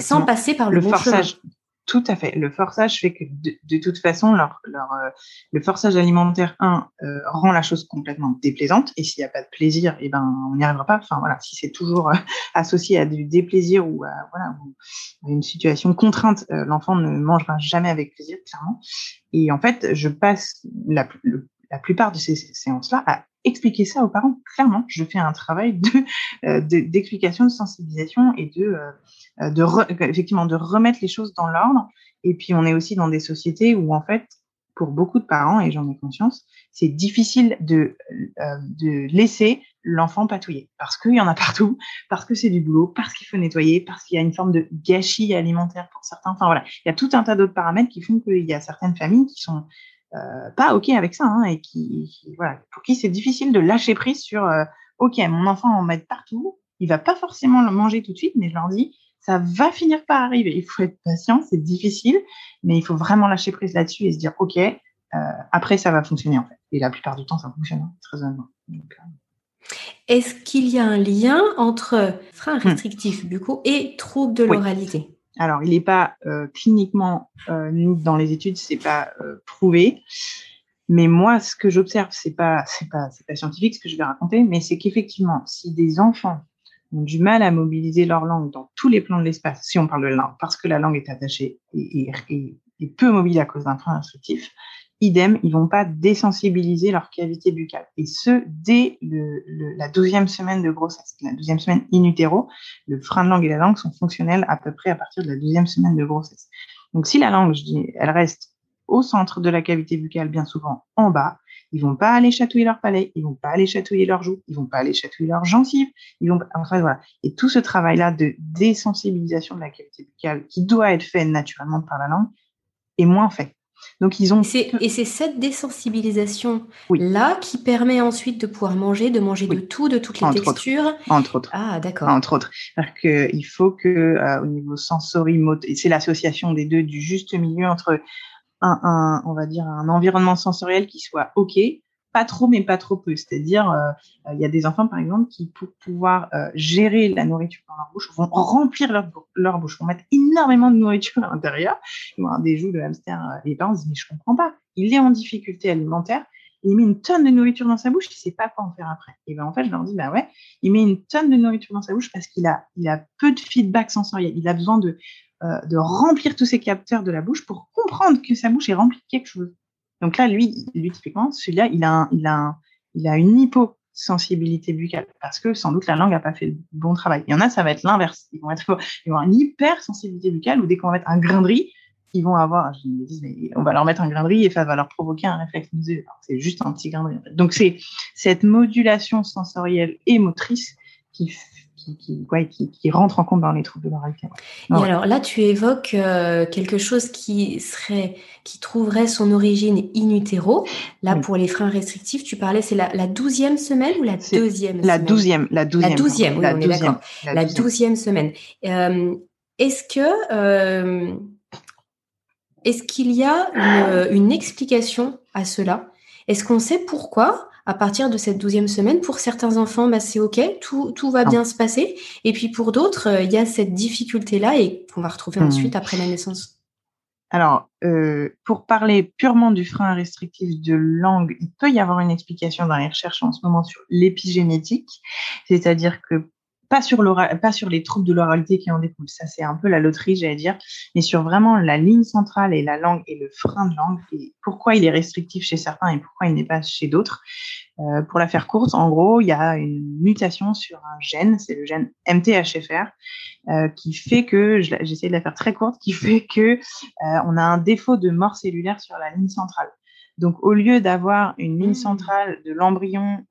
sans passer par le, bon forçage. Tout à fait. Le forçage fait que de, toute façon, leur, leur, euh, le forçage alimentaire, un, euh, rend la chose complètement déplaisante. Et s'il n'y a pas de plaisir, eh ben, on n'y arrivera pas. Enfin, voilà, si c'est toujours euh, *laughs* associé à du déplaisir ou à, voilà, une situation contrainte, l'enfant ne mangera jamais avec plaisir, clairement. Et en fait, je passe la, la plupart de ces séances-là à expliquer ça aux parents. Clairement, je fais un travail de *laughs* d'explication, de, sensibilisation et de euh, de effectivement de remettre les choses dans l'ordre. Et puis on est aussi dans des sociétés où en fait, pour beaucoup de parents, et j'en ai conscience, c'est difficile de, euh, de laisser l'enfant patouiller parce qu'il y en a partout, parce que c'est du boulot, parce qu'il faut nettoyer, parce qu'il y a une forme de gâchis alimentaire pour certains. Enfin voilà, il y a tout un tas d'autres paramètres qui font qu'il y a certaines familles qui sont euh, pas ok avec ça hein, et qui, voilà, pour qui c'est difficile de lâcher prise sur euh, ok, mon enfant en met partout, il va pas forcément le manger tout de suite, mais je leur dis ça va finir par arriver. Il faut être patient, c'est difficile, mais il faut vraiment lâcher prise là-dessus et se dire, OK, euh, après, ça va fonctionner en fait. Et la plupart du temps, ça fonctionne, hein, très honnêtement. Est-ce qu'il y a un lien entre frein hmm. restrictif buccaux et troubles de l'oralité? Alors, il n'est pas euh, cliniquement, dans les études, c'est pas prouvé. Mais moi, ce que j'observe, c'est pas, c'est pas, c'est pas scientifique ce que je vais raconter, mais c'est qu'effectivement, si des enfants ont du mal à mobiliser leur langue dans tous les plans de l'espace, si on parle de langue, parce que la langue est attachée et, peu mobile à cause d'un frein instructif, idem, ils vont pas désensibiliser leur cavité buccale. Et ce, dès le, la douzième semaine de grossesse, la douzième semaine in utero, le frein de langue et la langue sont fonctionnels à peu près à partir de la douzième semaine de grossesse. Donc si la langue, elle reste au centre de la cavité buccale, bien souvent en bas, ils vont pas aller chatouiller leur palais, ils vont pas aller chatouiller leurs joues, ils vont pas aller chatouiller leurs gencives, ils vont, enfin voilà. Et tout ce travail-là de désensibilisation de la cavité buccale qui doit être fait naturellement par la langue est moins fait. Donc ils ont et c'est cette désensibilisation là qui permet ensuite de pouvoir manger, de manger de tout, de toutes les textures. Entre autres. Ah d'accord. Entre autres, parce que il faut que euh, au niveau sensorimoteur, et c'est l'association des deux du juste milieu entre un, on va dire un environnement sensoriel qui soit ok, pas trop mais pas trop peu. C'est-à-dire, euh, il y a des enfants par exemple qui pour pouvoir euh, gérer la nourriture dans leur bouche vont remplir leur, bouche, vont mettre énormément de nourriture à l'intérieur, ils vont avoir des joues de hamster. Euh, et les parents se disent mais je comprends pas. Il est en difficulté alimentaire il met une tonne de nourriture dans sa bouche, il ne sait pas quoi en faire après. Et ben en fait, je leur dis, bah ouais, il met une tonne de nourriture dans sa bouche parce qu'il a, peu de feedback sensoriel. Il a besoin de, de remplir tous ses capteurs de la bouche pour comprendre que sa bouche est remplie de quelque chose. Donc là, lui, lui typiquement, celui-là, il a, a, une hyposensibilité buccale parce que sans doute la langue n'a pas fait le bon travail. Il y en a, ça va être l'inverse. Ils vont être, *laughs* ils vont avoir une hypersensibilité buccale ou dès qu'on va mettre un grain de riz, ils vont avoir, je me dis, mais on va leur mettre un grain de riz et ça va leur provoquer un réflexe C'est juste un petit grain de riz. Donc c'est cette modulation sensorielle et motrice qui qui, qui, qui, rentre en compte dans les troubles de moralité. Et alors là, tu évoques euh, quelque chose qui serait, qui trouverait son origine in utero. Là, pour les freins restrictifs, tu parlais, c'est la, douzième semaine ou la deuxième La douzième, la douzième. La douzième, oui, on est d'accord. La douzième semaine. Euh, est-ce que euh, est-ce qu'il y a une, explication à cela? Est-ce qu'on sait pourquoi à partir de cette douzième semaine, pour certains enfants, bah, c'est OK, tout, tout va bien se passer. Et puis pour d'autres, euh, il y a cette difficulté-là et qu'on va retrouver hmm. ensuite après la naissance. Alors, euh, pour parler purement du frein restrictif de langue, il peut y avoir une explication dans les recherches en ce moment sur l'épigénétique, c'est-à-dire que pas sur, pas sur les troubles de l'oralité qui en découlent, ça c'est un peu la loterie, j'allais dire, mais sur vraiment la ligne centrale et la langue et le frein de langue, et pourquoi il est restrictif chez certains et pourquoi il n'est pas chez d'autres. Euh, pour la faire courte, en gros, il y a une mutation sur un gène, c'est le gène MTHFR, euh, qui fait que, j'essaie de la faire très courte, qui fait que euh, on a un défaut de mort cellulaire sur la ligne centrale. Donc, au lieu d'avoir une ligne mmh. centrale de l'embryon,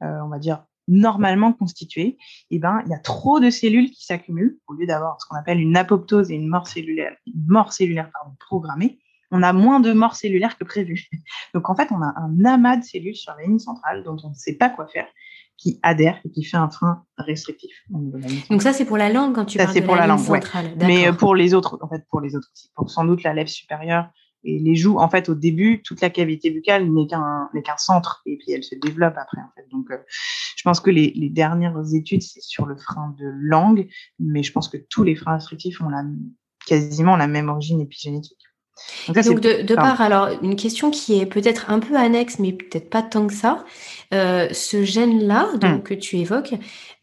on va dire normalement constituée, eh ben, il y a trop de cellules qui s'accumulent au lieu d'avoir ce qu'on appelle une apoptose et une mort cellulaire, mort cellulaire pardon, programmée. On a moins de morts cellulaires que prévu. *laughs* Donc en fait, on a un amas de cellules sur la ligne centrale dont on ne sait pas quoi faire, qui adhère et qui fait un frein restrictif. Donc ça c'est pour la langue quand tu ça, parles de pour la, langue, centrale. Mais euh, pour les autres, en fait, pour les autres aussi, pour sans doute la lèvre supérieure et les joues, en fait, au début, toute la cavité buccale n'est qu'un qu'un centre, et puis elle se développe après. En fait. Donc, euh, je pense que les, les dernières études c'est sur le frein de langue, mais je pense que tous les freins restrictifs ont la, quasiment la même origine épigénétique. Donc, Donc de, de part, alors une question qui est peut-être un peu annexe, mais peut-être pas tant que ça. Euh, ce gène-là, donc hmm. que tu évoques,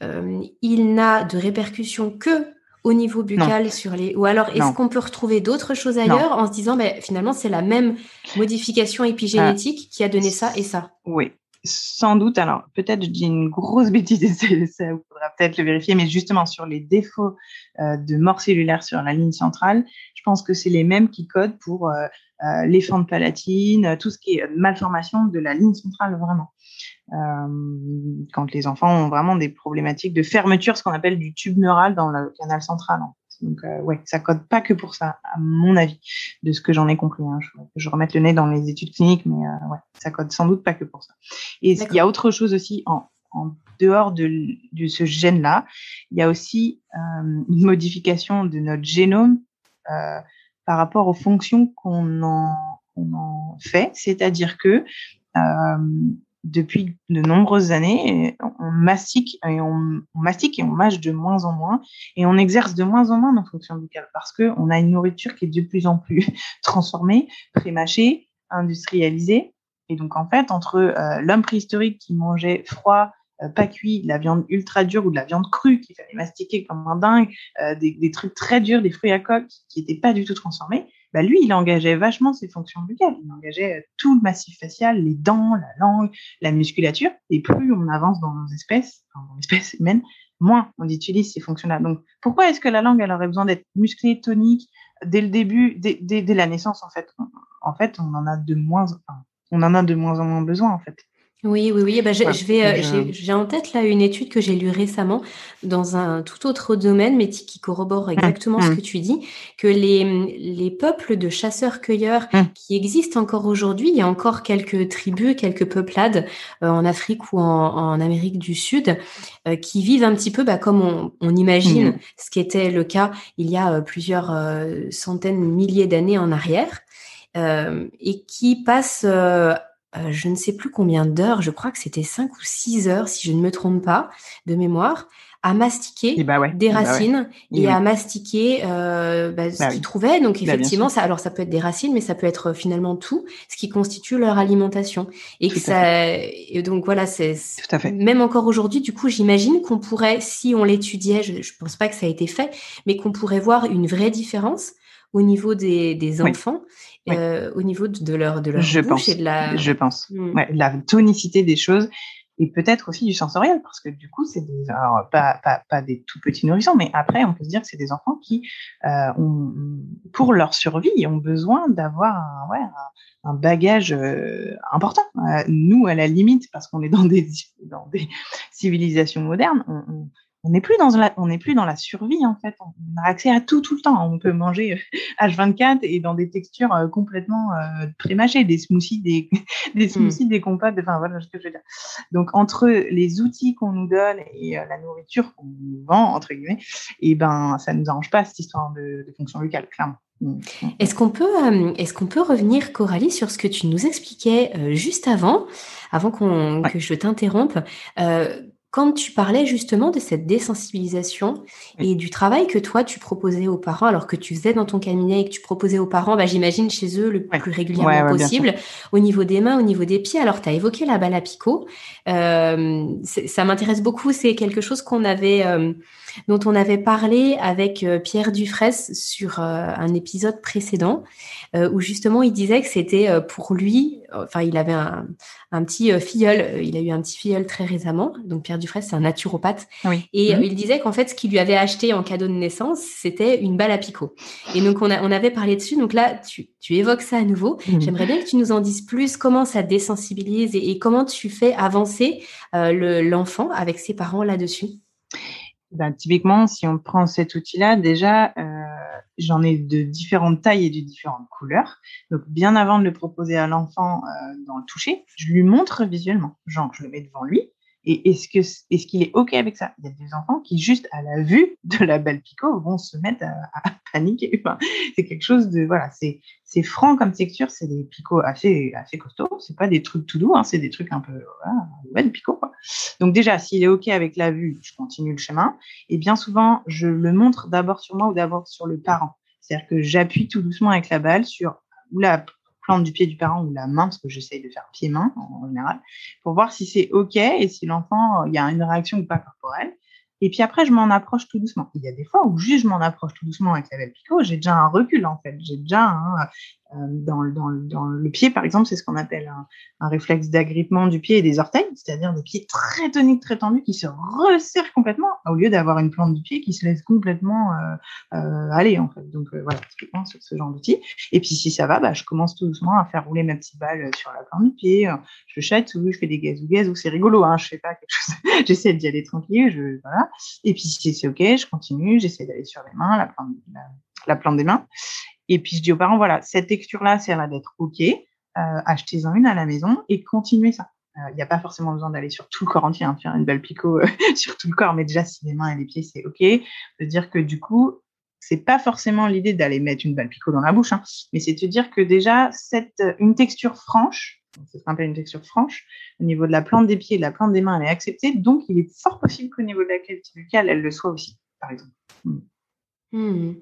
euh, il n'a de répercussions que au niveau buccal sur les ou alors est-ce qu'on peut retrouver d'autres choses ailleurs en se disant ben, finalement c'est la même modification épigénétique qui a donné ça et ça? Oui, sans doute. Alors peut-être je dis une grosse *laughs* bêtise, ça, il faudra peut-être le vérifier, mais justement sur les défauts euh, de mort cellulaire sur la ligne centrale, je pense que c'est les mêmes qui codent pour euh, euh, les fentes palatines, tout ce qui est malformation de la ligne centrale vraiment. Euh, quand les enfants ont vraiment des problématiques de fermeture, ce qu'on appelle du tube neural dans le canal central. Donc, euh, ouais, ça code pas que pour ça, à mon avis, de ce que j'en ai compris. Hein. Je, je remette le nez dans les études cliniques, mais euh, ouais, ça code sans doute pas que pour ça. Et il y a autre chose aussi en, en dehors de, de ce gène-là. Il y a aussi euh, une modification de notre génome euh, par rapport aux fonctions qu'on en, on en fait. C'est-à-dire que euh, depuis de nombreuses années, on mastique et on, mastique et on mâche de moins en moins et on exerce de moins en moins nos fonctions buccales parce que on a une nourriture qui est de plus en plus *laughs* transformée, prémâchée, industrialisée. Et donc en fait, entre euh, l'homme préhistorique qui mangeait froid, euh, pas cuit, de la viande ultra dure ou de la viande crue qu'il fallait mastiquer comme un dingue, euh, des, des, trucs très durs, des fruits à coque qui n'étaient pas du tout transformés, bah lui, il engageait vachement ses fonctions buccales. Il engageait euh, tout le massif facial, les dents, la langue, la musculature. Et plus on avance dans nos espèces, dans l'espèce humaine, moins on utilise ces fonctions-là. Donc, pourquoi est-ce que la langue, elle aurait besoin d'être musclée, tonique, dès le début, dès, la naissance, en fait? En fait, on en a de moins, enfin, on en a de moins en moins besoin, en fait. Oui, oui, oui. Bah, je, vais, euh, j'ai en tête là une étude que j'ai lue récemment dans un tout autre domaine, mais qui corrobore mmh, exactement ce mmh. que tu dis, que les, les peuples de chasseurs-cueilleurs mmh. qui existent encore aujourd'hui, il y a encore quelques tribus, quelques peuplades euh, en Afrique ou en, en, Amérique du Sud euh, qui vivent un petit peu bah, comme on, on imagine ce qui était le cas il y a plusieurs centaines, milliers d'années en arrière. et qui passent euh, je ne sais plus combien d'heures, je crois que c'était cinq ou six heures, si je ne me trompe pas, de mémoire, à mastiquer bah des bah racines et à mastiquer euh, bah, ce bah qu'ils trouvaient. Donc effectivement, ça, alors ça peut être des racines, mais ça peut être finalement tout ce qui constitue leur alimentation. Et que ça, et donc voilà, c'est même encore aujourd'hui. Du coup, j'imagine qu'on pourrait, si on l'étudiait, je, je pense pas que ça a été fait, mais qu'on pourrait voir une vraie différence au niveau des, des enfants, euh, au niveau de leur de leur je bouche pense. et de la. Je pense. Mmh. Ouais, la tonicité des choses et peut-être aussi du sensoriel parce que du coup c'est des alors pas, pas, pas des tout petits nourrissons mais après on peut se dire que c'est des enfants qui euh, ont, pour leur survie ont besoin d'avoir un, ouais, un, bagage euh, important euh, nous à la limite parce qu'on est dans des dans des civilisations modernes on, on on n'est plus dans la, on n'est plus dans la survie en fait. On a accès à tout tout le temps. On peut manger *laughs* H24 et dans des textures euh, complètement euh, prémâchées, des smoothies, des, *laughs* des hmm. smoothies, des compotes. Enfin voilà ce que je veux dire. Donc entre les outils qu'on nous donne et euh, la nourriture qu'on nous vend entre guillemets, et eh ben ça nous arrange pas cette histoire de, de fonction locale clairement. Hmm. Est-ce qu'on peut, euh, est-ce qu'on peut revenir, Coralie, sur ce que tu nous expliquais juste avant, avant qu'on, que je t'interrompe quand tu parlais justement de cette désensibilisation et du travail que toi tu proposais aux parents, alors que tu faisais dans ton cabinet et que tu proposais aux parents, bah, j'imagine chez eux le plus régulièrement possible, au niveau des mains, au niveau des pieds. Alors tu as évoqué la balle à picot. Euh, ça m'intéresse beaucoup, c'est quelque chose qu'on avait euh, dont on avait parlé avec euh, Pierre Dufresne sur euh, un épisode précédent, euh, où justement il disait que c'était pour lui, enfin il avait un, petit filleul, il a eu un petit filleul très récemment, donc Pierre Dufresne c'est un naturopathe, et mhm. il disait qu'en fait ce qu'il lui avait acheté en cadeau de naissance, c'était une balle à picot. Et donc on, on avait parlé dessus, donc là tu, évoques ça à nouveau. Mhm. J'aimerais bien que tu nous en dises plus, comment ça désensibilise et, comment tu fais avancer l'enfant avec ses parents là-dessus? Ben, typiquement, si on prend cet outil-là, déjà, euh, j'en ai de différentes tailles et de différentes couleurs. Donc, bien avant de le proposer à l'enfant euh, dans le toucher, je lui montre visuellement. Genre, je le mets devant lui. Et est-ce qu'il est ok avec ça? Il y a des enfants qui juste à la vue de la belle picot vont se mettre à, *laughs* paniquer. C'est quelque chose de voilà, c'est c'est franc comme texture, c'est des picots assez assez costauds. C'est pas des trucs tout doux, hein, c'est des trucs un peu voilà, ouais, quoi. Donc déjà, s'il est ok avec la vue, je continue le chemin. Et bien souvent, je le montre d'abord sur moi ou d'abord sur le parent. C'est-à-dire que j'appuie tout doucement avec la balle sur ou la plante du pied du parent ou la main, parce que j'essaye de faire pied-main en, général, pour voir si c'est OK et si l'enfant, il y a une réaction ou pas corporelle. Et puis après, je m'en approche tout doucement. Il y a des fois où juste je m'en approche tout doucement avec la belle picot, j'ai déjà un recul en fait. J'ai déjà euh, dans, dans, dans, le pied, par exemple, c'est ce qu'on appelle un, un réflexe d'agrippement du pied et des orteils, c'est-à-dire des pieds très toniques, très tendus, qui se resserrent complètement, au lieu d'avoir une plante du pied qui se laisse complètement euh, euh, aller, en fait. Donc euh, voilà, typiquement ce genre d'outil. Et puis si ça va, bah, je commence tout doucement à faire rouler ma petite balle sur la plante du pied. Je chatouille, je fais des gazou gazou, c'est rigolo, hein, je fais pas quelque chose, *laughs* j'essaie d'y aller tranquille, je, voilà. Et puis si c'est ok, je continue, j'essaie d'aller sur les mains, la plante, la, la plante des mains. Et puis je dis aux parents, voilà, cette texture-là, c'est à d'être OK. Euh, achetez-en une à la maison et continuez ça. Il euh, n'y a pas forcément besoin d'aller sur tout le corps entier, hein, faire une belle picot euh, *laughs* sur tout le corps, mais déjà si les mains et les pieds c'est ok, de dire que du coup c'est pas forcément l'idée d'aller mettre une balle picot dans la bouche, hein, mais c'est de dire que déjà une texture franche, ce qu'on appelle une texture franche, au niveau de la plante des pieds et de la plante des mains, elle est acceptée, donc il est fort possible qu'au niveau de la qualité buccale, elle le soit aussi, par exemple. Hmm. Hmm.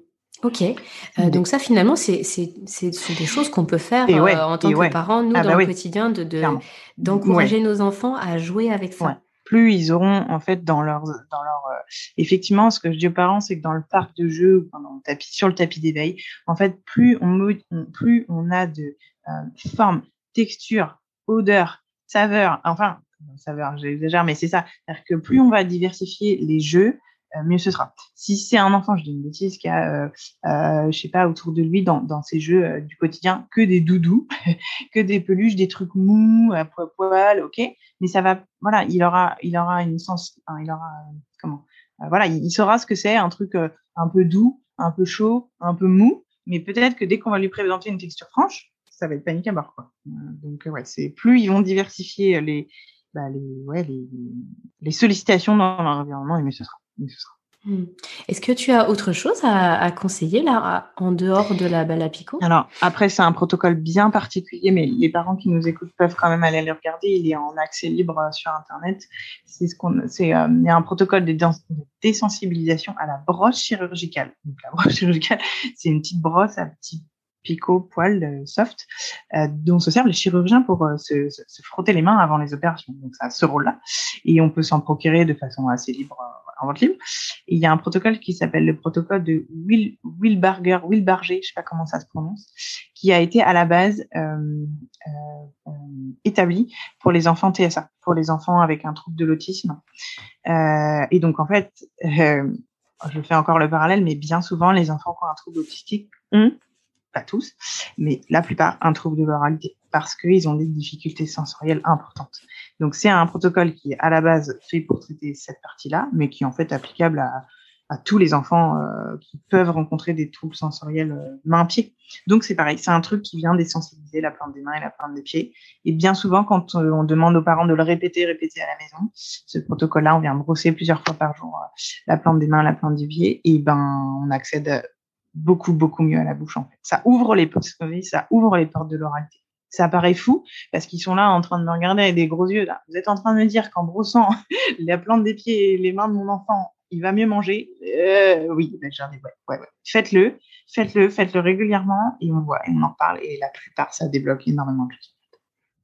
Ok, euh, donc ça finalement, c'est ce sont des choses qu'on peut faire euh, en tant que parents, nous, ah dans bah le quotidien, de d'encourager nos enfants à jouer avec ça. Plus ils auront en fait dans leur dans leur euh, effectivement, ce que je dis aux parents, c'est que dans le parc de le tapis sur le tapis d'éveil, en fait, plus on, plus on a de forme, texture, odeur, saveur, enfin saveur, j'exagère, mais c'est ça, c'est-à-dire que plus on va diversifier les jeux, euh, mieux ce sera. Si c'est un enfant, je dis une bêtise, qui a, euh, euh, je sais pas, autour de lui dans, ses jeux euh, du quotidien, que des doudous, *laughs* que des peluches, des trucs mous, à poil, ok. Mais ça va, voilà, il aura, il aura une sens, il aura, comment, voilà, il, saura ce que c'est, un truc un peu doux, un peu chaud, un peu mou. Mais peut-être que dès qu'on va lui présenter une texture franche, ça va être panique à bord, quoi. donc ouais, c'est plus ils vont diversifier les, bah, les, ouais, les, les sollicitations dans leur environnement, et mieux ce sera. Hmm. Est-ce que tu as autre chose à, conseiller là, en dehors de la balle à picot? Alors, après, c'est un protocole bien particulier, mais les parents qui nous écoutent peuvent quand même aller le regarder. Il est en accès libre euh, sur Internet. C'est ce qu'on, c'est, euh, il y a un protocole de, désensibilisation à la brosse chirurgicale. Donc, la brosse *laughs* chirurgicale, c'est une petite brosse à petit picot, poil euh, soft, euh, dont se servent les chirurgiens pour euh, se, se, frotter les mains avant les opérations. Donc ça a ce rôle-là. Et on peut s'en procurer de façon assez libre, en vente libre. Et il y a un protocole qui s'appelle le protocole de Will, Wilbarger, Wilbarger, je sais pas comment ça se prononce, qui a été à la base établi pour les enfants TSA, pour les enfants avec un trouble de l'autisme. et donc en fait, je fais encore le parallèle, mais bien souvent, les enfants qui ont un trouble autistique ont pas tous, mais la plupart, un trouble de l'oralité parce qu'ils ont des difficultés sensorielles importantes. Donc c'est un protocole qui est à la base fait pour traiter cette partie-là, mais qui est en fait applicable à, tous les enfants euh, qui peuvent rencontrer des troubles sensoriels euh, main-pied. Donc c'est pareil, c'est un truc qui vient désensibiliser la plante des mains et la plante des pieds. Et bien souvent, quand euh, on demande aux parents de le répéter, répéter à la maison, ce protocole-là, on vient brosser plusieurs fois par jour la plante des mains, la plante des pieds, et ben on accède beaucoup, beaucoup mieux à la bouche, en fait. Ça ouvre les portes, ça ouvre les portes de l'oralité. Ça paraît fou parce qu'ils sont là en train de me regarder avec des gros yeux. Là. Vous êtes en train de me dire qu'en brossant *laughs* la plante des pieds et les mains de mon enfant, il va mieux manger? Euh, oui, ben, ouais, ouais, ouais. Faites-le, faites-le, faites-le régulièrement et on voit et on en parle et la plupart ça débloque énormément de choses.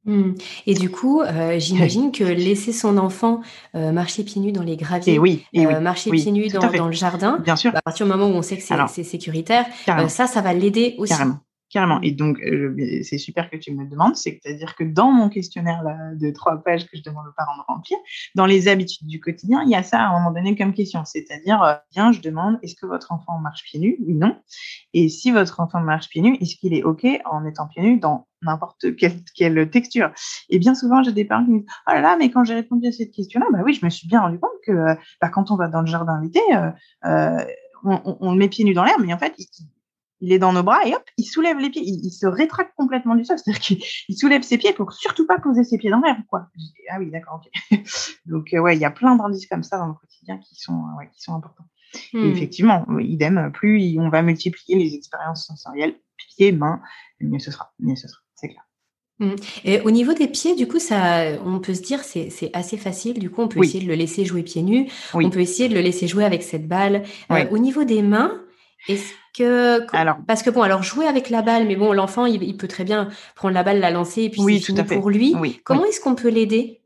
Mmh. Et du coup, euh, j'imagine que *laughs* laisser son enfant euh, marcher pieds nus dans les graviers, et oui, et euh, marcher pieds nus dans, dans, le jardin, bien sûr. à partir du moment où on sait que c'est sécuritaire, ça, ça va l'aider aussi. Carrément. Et donc, euh, c'est super que tu me le demandes. C'est-à-dire que dans mon questionnaire de trois pages que je demande aux parents de remplir, dans les habitudes du quotidien, il y a ça à un moment donné comme question. C'est-à-dire, euh, bien, je demande, est-ce que votre enfant marche pieds nus Oui, non? Et si votre enfant marche pieds nus, est-ce qu'il est OK en étant pieds nus dans n'importe quelle, texture? Et bien souvent, j'ai des parents qui me disent, oh là là, mais quand j'ai répondu à cette question-là, bah oui, je me suis bien rendu compte que euh, bah, quand on va dans le jardin l'été, on, on, on, met pieds nus dans l'air, mais en fait, il, il est dans nos bras et hop, il soulève les pieds, il, se rétracte complètement du sol, *laughs* c'est-à-dire qu'il soulève ses pieds pour surtout pas poser ses pieds dans l'air, quoi. Ah oui, d'accord, ok. *laughs* Donc euh, ouais, il y a plein d'indices comme ça dans le quotidien qui sont, euh, ouais, qui sont importants. Et hmm. effectivement, idem, plus on va multiplier les expériences sensorielles, pieds, mains, mieux ce sera, mieux ce sera, c'est clair. Hmm. Et au niveau des pieds, du coup, ça, on peut se dire c'est c'est assez facile. Du coup, on peut essayer de le laisser jouer pieds nus. On peut essayer de le laisser jouer avec cette balle. Euh, au niveau des mains, est-ce que alors parce que bon alors jouer avec la balle mais bon l'enfant il, peut très bien prendre la balle la lancer et puis c'est fini pour lui. Comment est-ce qu'on peut l'aider?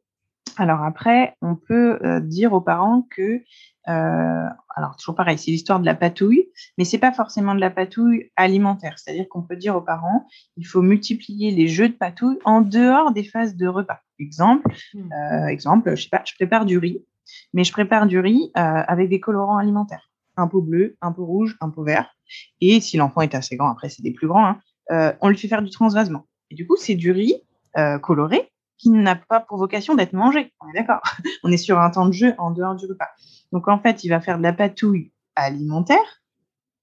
Alors après on peut euh, dire aux parents que euh, alors toujours pareil c'est l'histoire de la patouille mais c'est pas forcément de la patouille alimentaire c'est-à-dire qu'on peut dire aux parents il faut multiplier les jeux de patouille en dehors des phases de repas. Exemple hmm. euh, exemple je sais pas je prépare du riz mais je prépare du riz avec des colorants alimentaires un pot bleu, un pot rouge, un pot vert. Et si l'enfant est assez grand, après c'est des plus grands, hein, euh, on lui fait faire du transvasement. Et du coup, c'est du riz euh, coloré qui n'a pas pour vocation d'être mangé. On est d'accord. *laughs* on est sur un temps de jeu en dehors du repas. Donc en fait, il va faire de la patouille alimentaire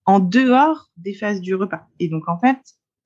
en dehors des phases du repas. Et donc en fait,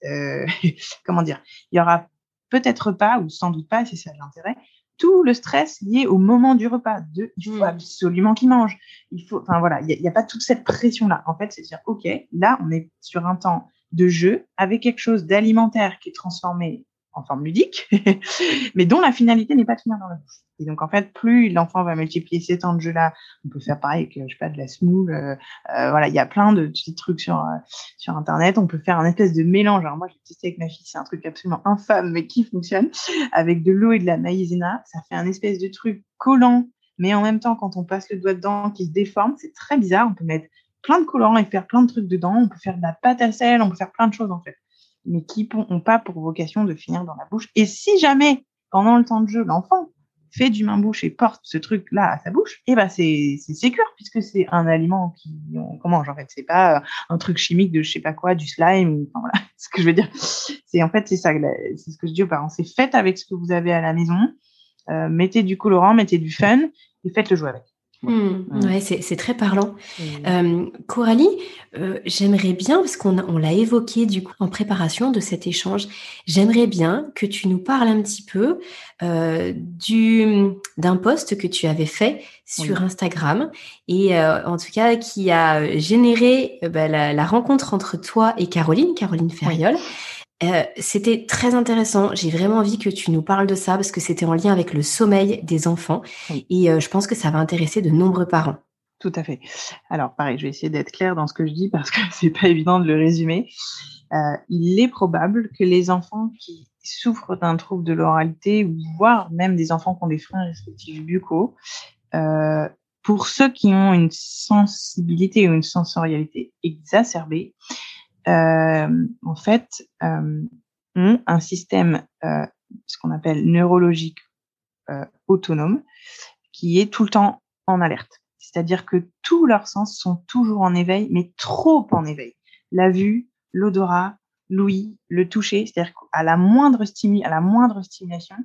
euh, *laughs* comment dire, il y aura peut-être pas, ou sans doute pas, c'est ça l'intérêt, tout le stress lié au moment du repas. De, il faut hmm. absolument qu'il mange. Il faut, enfin voilà, il n'y a, pas toute cette pression-là. En fait, c'est dire, OK, là, on est sur un temps de jeu avec quelque chose d'alimentaire qui est transformé en forme ludique, *laughs* mais dont la finalité n'est pas de finir dans la bouche. Et donc, en fait, plus l'enfant va multiplier ces temps de jeu-là, on peut faire pareil avec, je sais pas, de la semoule. Euh, euh, voilà, il y a plein de petits trucs sur, euh, sur Internet. On peut faire un espèce de mélange. Alors, moi, j'ai testé avec ma fille, c'est un truc absolument infâme, mais qui fonctionne. Avec de l'eau et de la maïzena, ça fait un espèce de truc collant, mais en même temps, quand on passe le doigt dedans, qui se déforme, c'est très bizarre. On peut mettre plein de colorants et faire plein de trucs dedans. On peut faire de la pâte à sel, on peut faire plein de choses, en fait. Mais qui n'ont pas pour vocation de finir dans la bouche. Et si jamais, pendant le temps de jeu, l'enfant fait du main-bouche et porte ce truc-là à sa bouche, et eh ben c'est sécure puisque c'est un aliment qui qu'on mange en fait. C'est pas euh, un truc chimique de je sais pas quoi, du slime. Enfin, voilà, *laughs* ce que je veux dire. C'est en fait c'est ça, c'est ce que je dis aux parents. C'est faites avec ce que vous avez à la maison. Euh, mettez du colorant, mettez du fun et faites le jouer avec. Hmm, ouais, c'est très parlant. Euh, Coralie, euh, j'aimerais bien, parce qu'on on, l'a évoqué du coup en préparation de cet échange, j'aimerais bien que tu nous parles un petit peu euh, du d'un post que tu avais fait sur Instagram et euh, en tout cas qui a généré bah, la, la, rencontre entre toi et Caroline, Caroline Ferriol. Euh, c'était très intéressant. J'ai vraiment envie que tu nous parles de ça parce que c'était en lien avec le sommeil des enfants et euh, je pense que ça va intéresser de nombreux parents. Tout à fait. Alors, pareil, je vais essayer d'être claire dans ce que je dis parce que *laughs* c'est pas évident de le résumer. Euh, il est probable que les enfants qui souffrent d'un trouble de l'oralité, voire même des enfants qui ont des freins restrictifs buccaux, pour ceux qui ont une sensibilité ou une sensorialité exacerbée, en fait, euh, ont un système, euh, ce qu'on appelle neurologique autonome, qui est tout le temps en alerte. C'est-à-dire que tous leurs sens sont toujours en éveil, mais trop en éveil. La vue, l'odorat, l'ouïe, le toucher, c'est-à-dire qu'à la moindre à la moindre stimulation,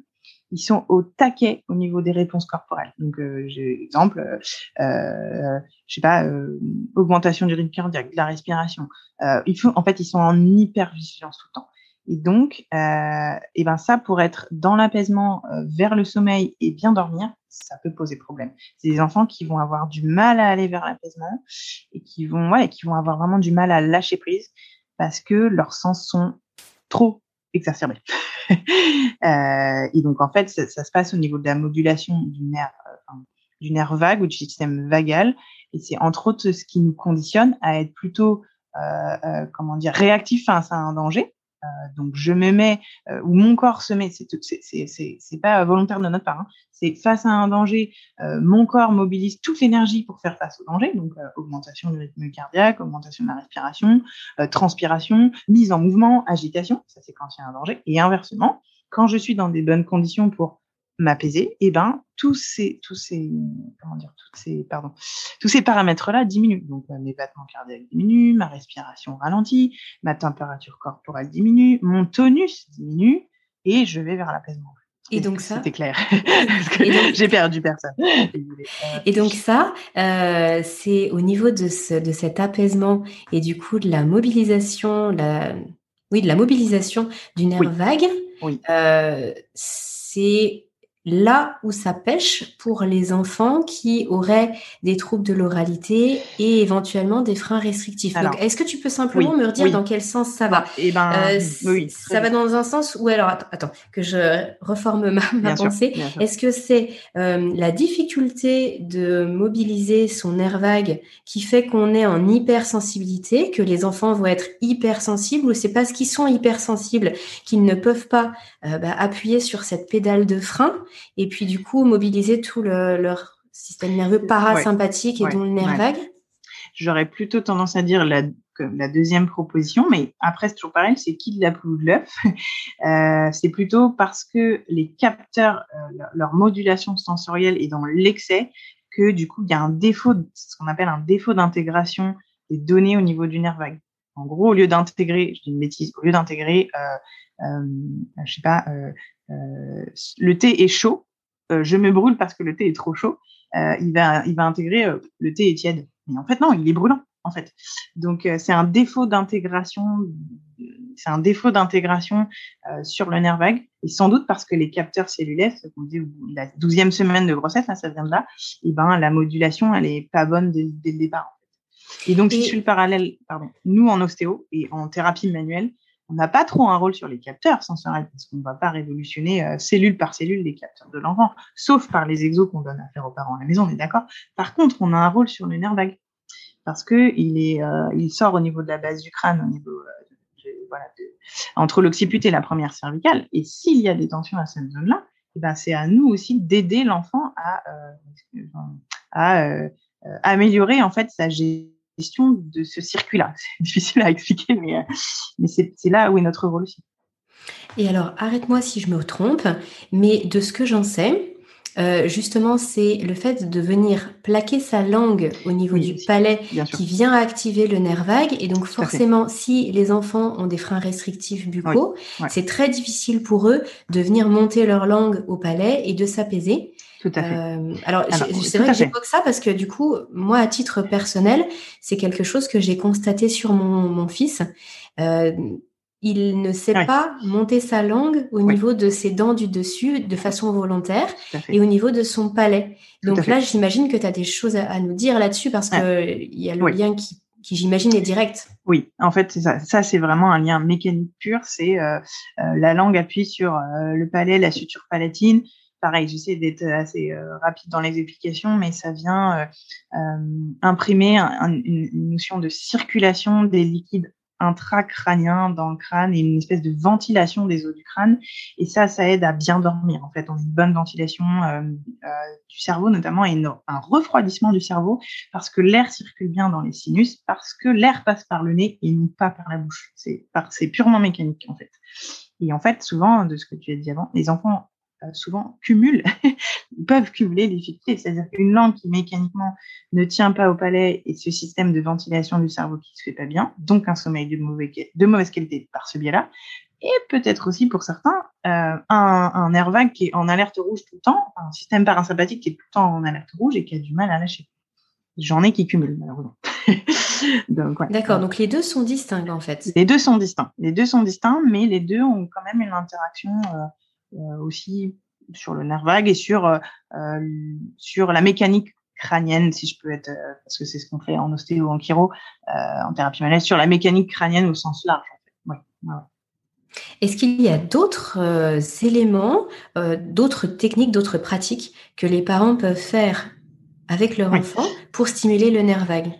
ils sont au taquet au niveau des réponses corporelles. Donc, euh, j'ai exemple, euh, je sais pas, euh, augmentation du rythme cardiaque, de la respiration. En fait, ils sont en hyper vigilance tout le temps. Et donc, et ben ça, pour être dans l'apaisement vers le sommeil et bien dormir, ça peut poser problème. C'est des enfants qui vont avoir du mal à aller vers l'apaisement et qui vont, ouais, qui vont avoir vraiment du mal à lâcher prise parce que leurs sens sont trop exacerbés. *laughs* euh, et donc, en fait, ça, se passe au niveau de la modulation du nerf, euh, du nerf vague ou du système vagal. Et c'est entre autres ce qui nous conditionne à être plutôt, euh, comment dire, réactif face à un danger donc je me mets euh, ou mon corps se met, c'est c'est pas volontaire de notre part, hein. c'est face à un danger, euh, mon corps mobilise toute l'énergie pour faire face au danger, donc augmentation du rythme cardiaque, augmentation de la respiration, transpiration, mise en mouvement, agitation, ça c'est quand il y a un danger, et inversement, quand je suis dans des bonnes conditions pour m'apaiser, et eh ben tous ces tous ces comment dire tous ces pardon tous ces paramètres là diminuent. Donc mes battements cardiaques diminuent, ma respiration ralentit, ma température corporelle diminue, mon tonus diminue et je vais vers l'apaisement. Et donc ça, c'était clair. *laughs* J'ai perdu personne. *laughs* Et donc ça, euh, c'est au niveau de, ce, de cet apaisement et du coup de la mobilisation, la, oui, de la mobilisation du nerf vague. Oui. Euh, c'est là où ça pêche pour les enfants qui auraient des troubles de l'oralité et éventuellement des freins restrictifs. Donc, est-ce que tu peux simplement me dire dans quel sens ça va? Eh ben, euh, oui, ça va dans un sens où alors attends, que je reforme ma, ma pensée. Est-ce que c'est euh, la difficulté de mobiliser son nerf vague qui fait qu'on est en hypersensibilité, que les enfants vont être hypersensibles, ou c'est parce qu'ils sont hypersensibles qu'ils ne peuvent pas euh, bah, appuyer sur cette pédale de frein et puis du coup mobiliser tout leur système nerveux parasympathique et dont le nerf vague. J'aurais plutôt tendance à dire la, la deuxième proposition, mais après c'est toujours pareil, c'est qui de la poule ou de l'œuf? *laughs* Euh, C'est plutôt parce que les capteurs, euh, leur modulation sensorielle est dans l'excès que du coup il y a un défaut, ce qu'on appelle un défaut d'intégration des données au niveau du nerf vague. En gros, au lieu d'intégrer, je dis une bêtise, au lieu d'intégrer, euh, euh, je sais pas, euh, euh, le thé est chaud, euh, je me brûle parce que le thé est trop chaud, il va, il va intégrer le thé est tiède. Mais en fait, non, il est brûlant, en fait. Donc, c'est un défaut d'intégration, c'est un défaut d'intégration sur le nerf vague, et sans doute parce que les capteurs cellulaires, ce qu'on dit la douzième semaine de grossesse, là, ça vient de là, et ben la modulation, elle est pas bonne dès le départ. Et donc, si je suis le parallèle, pardon, nous en ostéo et en thérapie manuelle, on n'a pas trop un rôle sur les capteurs sensoriels parce qu'on ne va pas révolutionner euh, cellule par cellule les capteurs de l'enfant, sauf par les exos qu'on donne à faire aux parents à la maison, on est d'accord? Par contre, on a un rôle sur le nerf vague parce que il est, euh, il sort au niveau de la base du crâne, au niveau euh, de, voilà, de, entre l'occiput et la première cervicale. Et s'il y a des tensions à cette zone-là, eh ben c'est à nous aussi d'aider l'enfant à, à améliorer en fait sa gestion gestion de ce circuit-là. *laughs* C'est difficile à expliquer, mais, euh, mais c'est là où est notre rôle aussi. Et alors, arrête-moi si je me trompe, mais de ce que j'en sais, euh, justement, c'est le fait de venir plaquer sa langue au niveau du palais qui vient activer le nerf vague. Et donc, forcément, si les enfants ont des freins restrictifs buccaux, c'est très difficile pour eux de venir monter leur langue au palais et de s'apaiser. Tout à fait. Euh, alors, c'est vrai que j'évoque ça parce que du coup, moi, à titre personnel, c'est quelque chose que j'ai constaté sur mon, mon fils. Euh, il ne sait pas monter sa langue au niveau de ses dents du dessus de façon volontaire et au niveau de son palais. Donc là, j'imagine que tu as des choses à, nous dire là-dessus parce qu'il y a le lien qui, j'imagine, est direct. Oui, en fait, c'est ça. Ça, c'est vraiment un lien mécanique pur. C'est euh, euh, la langue appuie sur le palais, la suture palatine. Pareil, j'essaie d'être assez rapide dans les explications, mais ça vient imprimer une notion de circulation des liquides intracrânien dans le crâne et une espèce de ventilation des os du crâne. Et ça, ça aide à bien dormir. En fait, on a une bonne ventilation euh, euh, du cerveau notamment et un refroidissement du cerveau parce que l'air circule bien dans les sinus, parce que l'air passe par le nez et non pas par la bouche. C'est purement mécanique en fait. Et en fait, souvent, de ce que tu as dit avant, les enfants euh, souvent cumulent, *laughs* peuvent cumuler les difficultés. C'est-à-dire qu'une langue qui mécaniquement ne tient pas au palais et ce système de ventilation du cerveau qui se fait pas bien, donc un sommeil de, de mauvaise qualité par ce biais-là, et peut-être aussi pour certains euh, un, un nerf vague qui est en alerte rouge tout le temps, un système parasympathique qui est tout le temps en alerte rouge et qui a du mal à lâcher. J'en ai qui cumulent malheureusement. *laughs* D'accord, donc les deux sont distincts en fait. Les deux sont distincts. Les deux sont distincts, mais les deux ont quand même une interaction euh, aussi sur le nerf vague et sur euh, euh, sur la mécanique crânienne, si je peux être, parce que c'est ce qu'on fait en ostéo, en chiro, en thérapie manuelle, sur la mécanique crânienne au sens large. Est-ce qu'il y a d'autres éléments, d'autres techniques, d'autres pratiques que les parents peuvent faire avec leur enfant pour stimuler le nerf vague?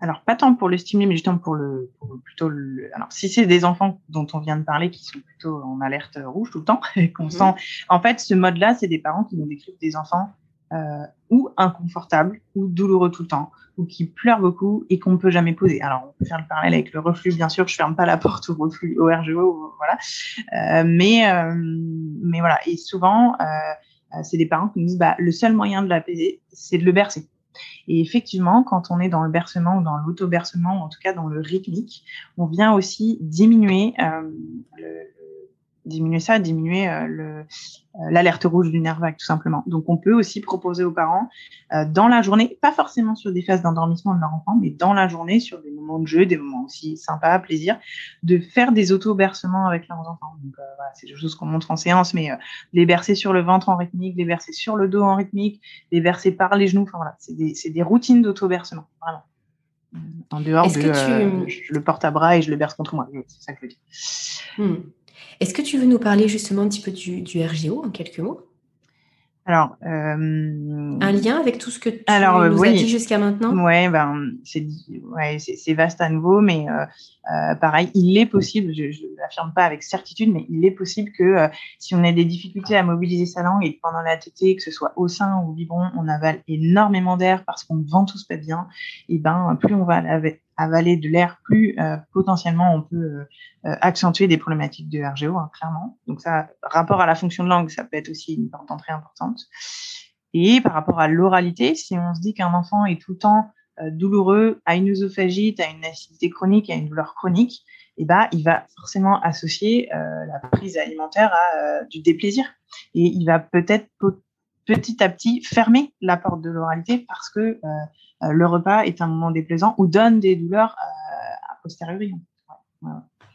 Alors, pas tant pour le stimuler, mais justement pour le, plutôt le, alors, si c'est des enfants dont on vient de parler qui sont plutôt en alerte rouge tout le temps, qu'on mhm. sent, en fait, ce mode-là, c'est des parents qui nous décrivent des enfants euh, ou inconfortables ou douloureux tout le temps ou qui pleurent beaucoup et qu'on ne peut jamais poser. Alors, on peut faire le parallèle avec le reflux, bien sûr, je ferme pas la porte au reflux, au RGO, voilà. Euh, mais, euh, mais voilà. Et souvent, euh, euh, c'est des parents qui nous disent, bah, le seul moyen de l'apaiser, c'est de le bercer. Et effectivement, quand on est dans le bercement ou dans l'auto-bercement, ou en tout cas dans le rythmique, on vient aussi diminuer euh, le, diminuer ça, diminuer euh, euh, l'alerte rouge du nerf vague tout simplement. Donc on peut aussi proposer aux parents euh, dans la journée, pas forcément sur des phases d'endormissement de leur enfant, mais dans la journée sur des moments de jeu, des moments aussi sympas, plaisir, de faire des auto-bercements avec leurs enfants. Donc voilà, c'est des choses qu'on montre en séance, mais les bercer sur le ventre en rythmique, les bercer sur le dos en rythmique, les bercer par les genoux. Enfin voilà, c'est des, routines d'auto-bercement, vraiment. En dehors de, tu... je le porte à bras et je le berce contre moi. C'est ça que je veux dire. Hmm. Est-ce que tu veux nous parler justement un petit peu du, RGO en quelques mots? Alors, euh, un lien avec tout ce que tu alors, nous as dit jusqu'à maintenant? Ouais, ben c'est ouais, vaste à nouveau, mais euh, euh, pareil, il est possible, je ne l'affirme pas avec certitude, mais il est possible que si on a des difficultés à mobiliser sa langue et que pendant la tétée, que ce soit au sein ou au biberon, on avale énormément d'air parce qu'on ne vend tous pas bien, et ben plus on va avaler de l'air, plus euh, potentiellement on peut euh, euh, accentuer des problématiques de RGO, hein, clairement. Donc ça, rapport à la fonction de langue, ça peut être aussi une porte d'entrée importante. Et par rapport à l'oralité, si on se dit qu'un enfant est tout le temps douloureux, a une œsophagite, a une acidité chronique, a une douleur chronique, eh ben, il va forcément associer la prise alimentaire à du déplaisir. Et il va peut-être petit à petit fermer la porte de l'oralité parce que euh, le repas est un moment déplaisant ou donne des douleurs euh, a posteriori.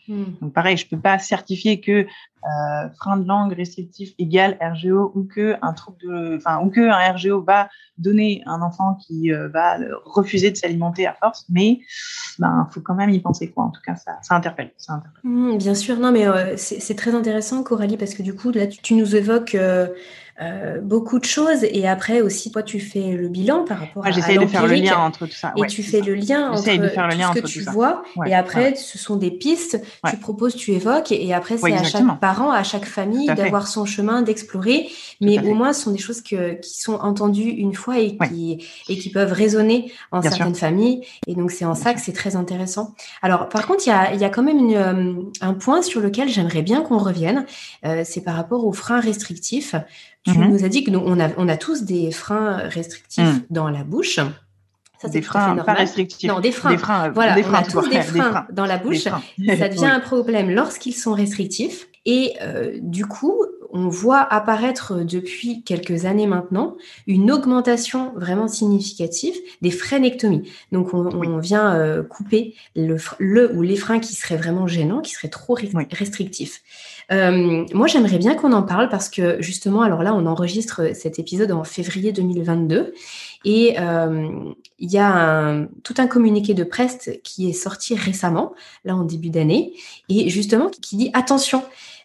Hmm. Donc pareil, je peux pas certifier que euh, frein de langue restrictif égale RGO ou que un trouble de, enfin ou que un RGO va donner un enfant qui euh, va refuser de s'alimenter à force, mais ben faut quand même y penser quoi. En tout cas, ça, ça interpelle. Ça interpelle. Hmm, bien sûr, non mais euh, c'est très intéressant, Coralie, parce que du coup là tu, tu nous évoques euh, beaucoup de choses. Et après aussi, toi, tu fais le bilan par rapport à J'essaie de faire le lien entre tout ça. et tu fais le lien entre de faire le lien tout ce que tu vois. et après, ce sont des pistes. Tu proposes, tu évoques. Et, après, c'est à chaque parent à chaque famille d'avoir son chemin, d'explorer, mais au moins ce sont des choses que, qui sont entendues une fois et qui, et qui peuvent résonner en certaines familles. Et donc c'est en ça que c'est très intéressant. Alors par contre, il y a, y a quand même une, euh, un point sur lequel j'aimerais bien qu'on revienne, euh, c'est par rapport aux freins restrictifs. Tu mm-hmm. nous as dit que nous, on, a, on a tous des freins restrictifs mm. dans la bouche. Ça, des freins pas restrictifs. Non, des freins. Des freins voilà, des freins, on a tous des *laughs* freins, dans la bouche. Ça devient *laughs* un problème lorsqu'ils sont restrictifs. Et euh, du coup, on voit apparaître depuis quelques années maintenant une augmentation vraiment significative des frénectomies. Donc, on, vient euh, couper le, le, ou les freins qui seraient vraiment gênants, qui seraient trop restrictifs. Euh, moi, j'aimerais bien qu'on en parle parce que justement, alors là, on enregistre cet épisode en février 2022 et euh, il y a tout un communiqué de presse qui est sorti récemment, là en début d'année, et justement qui dit attention,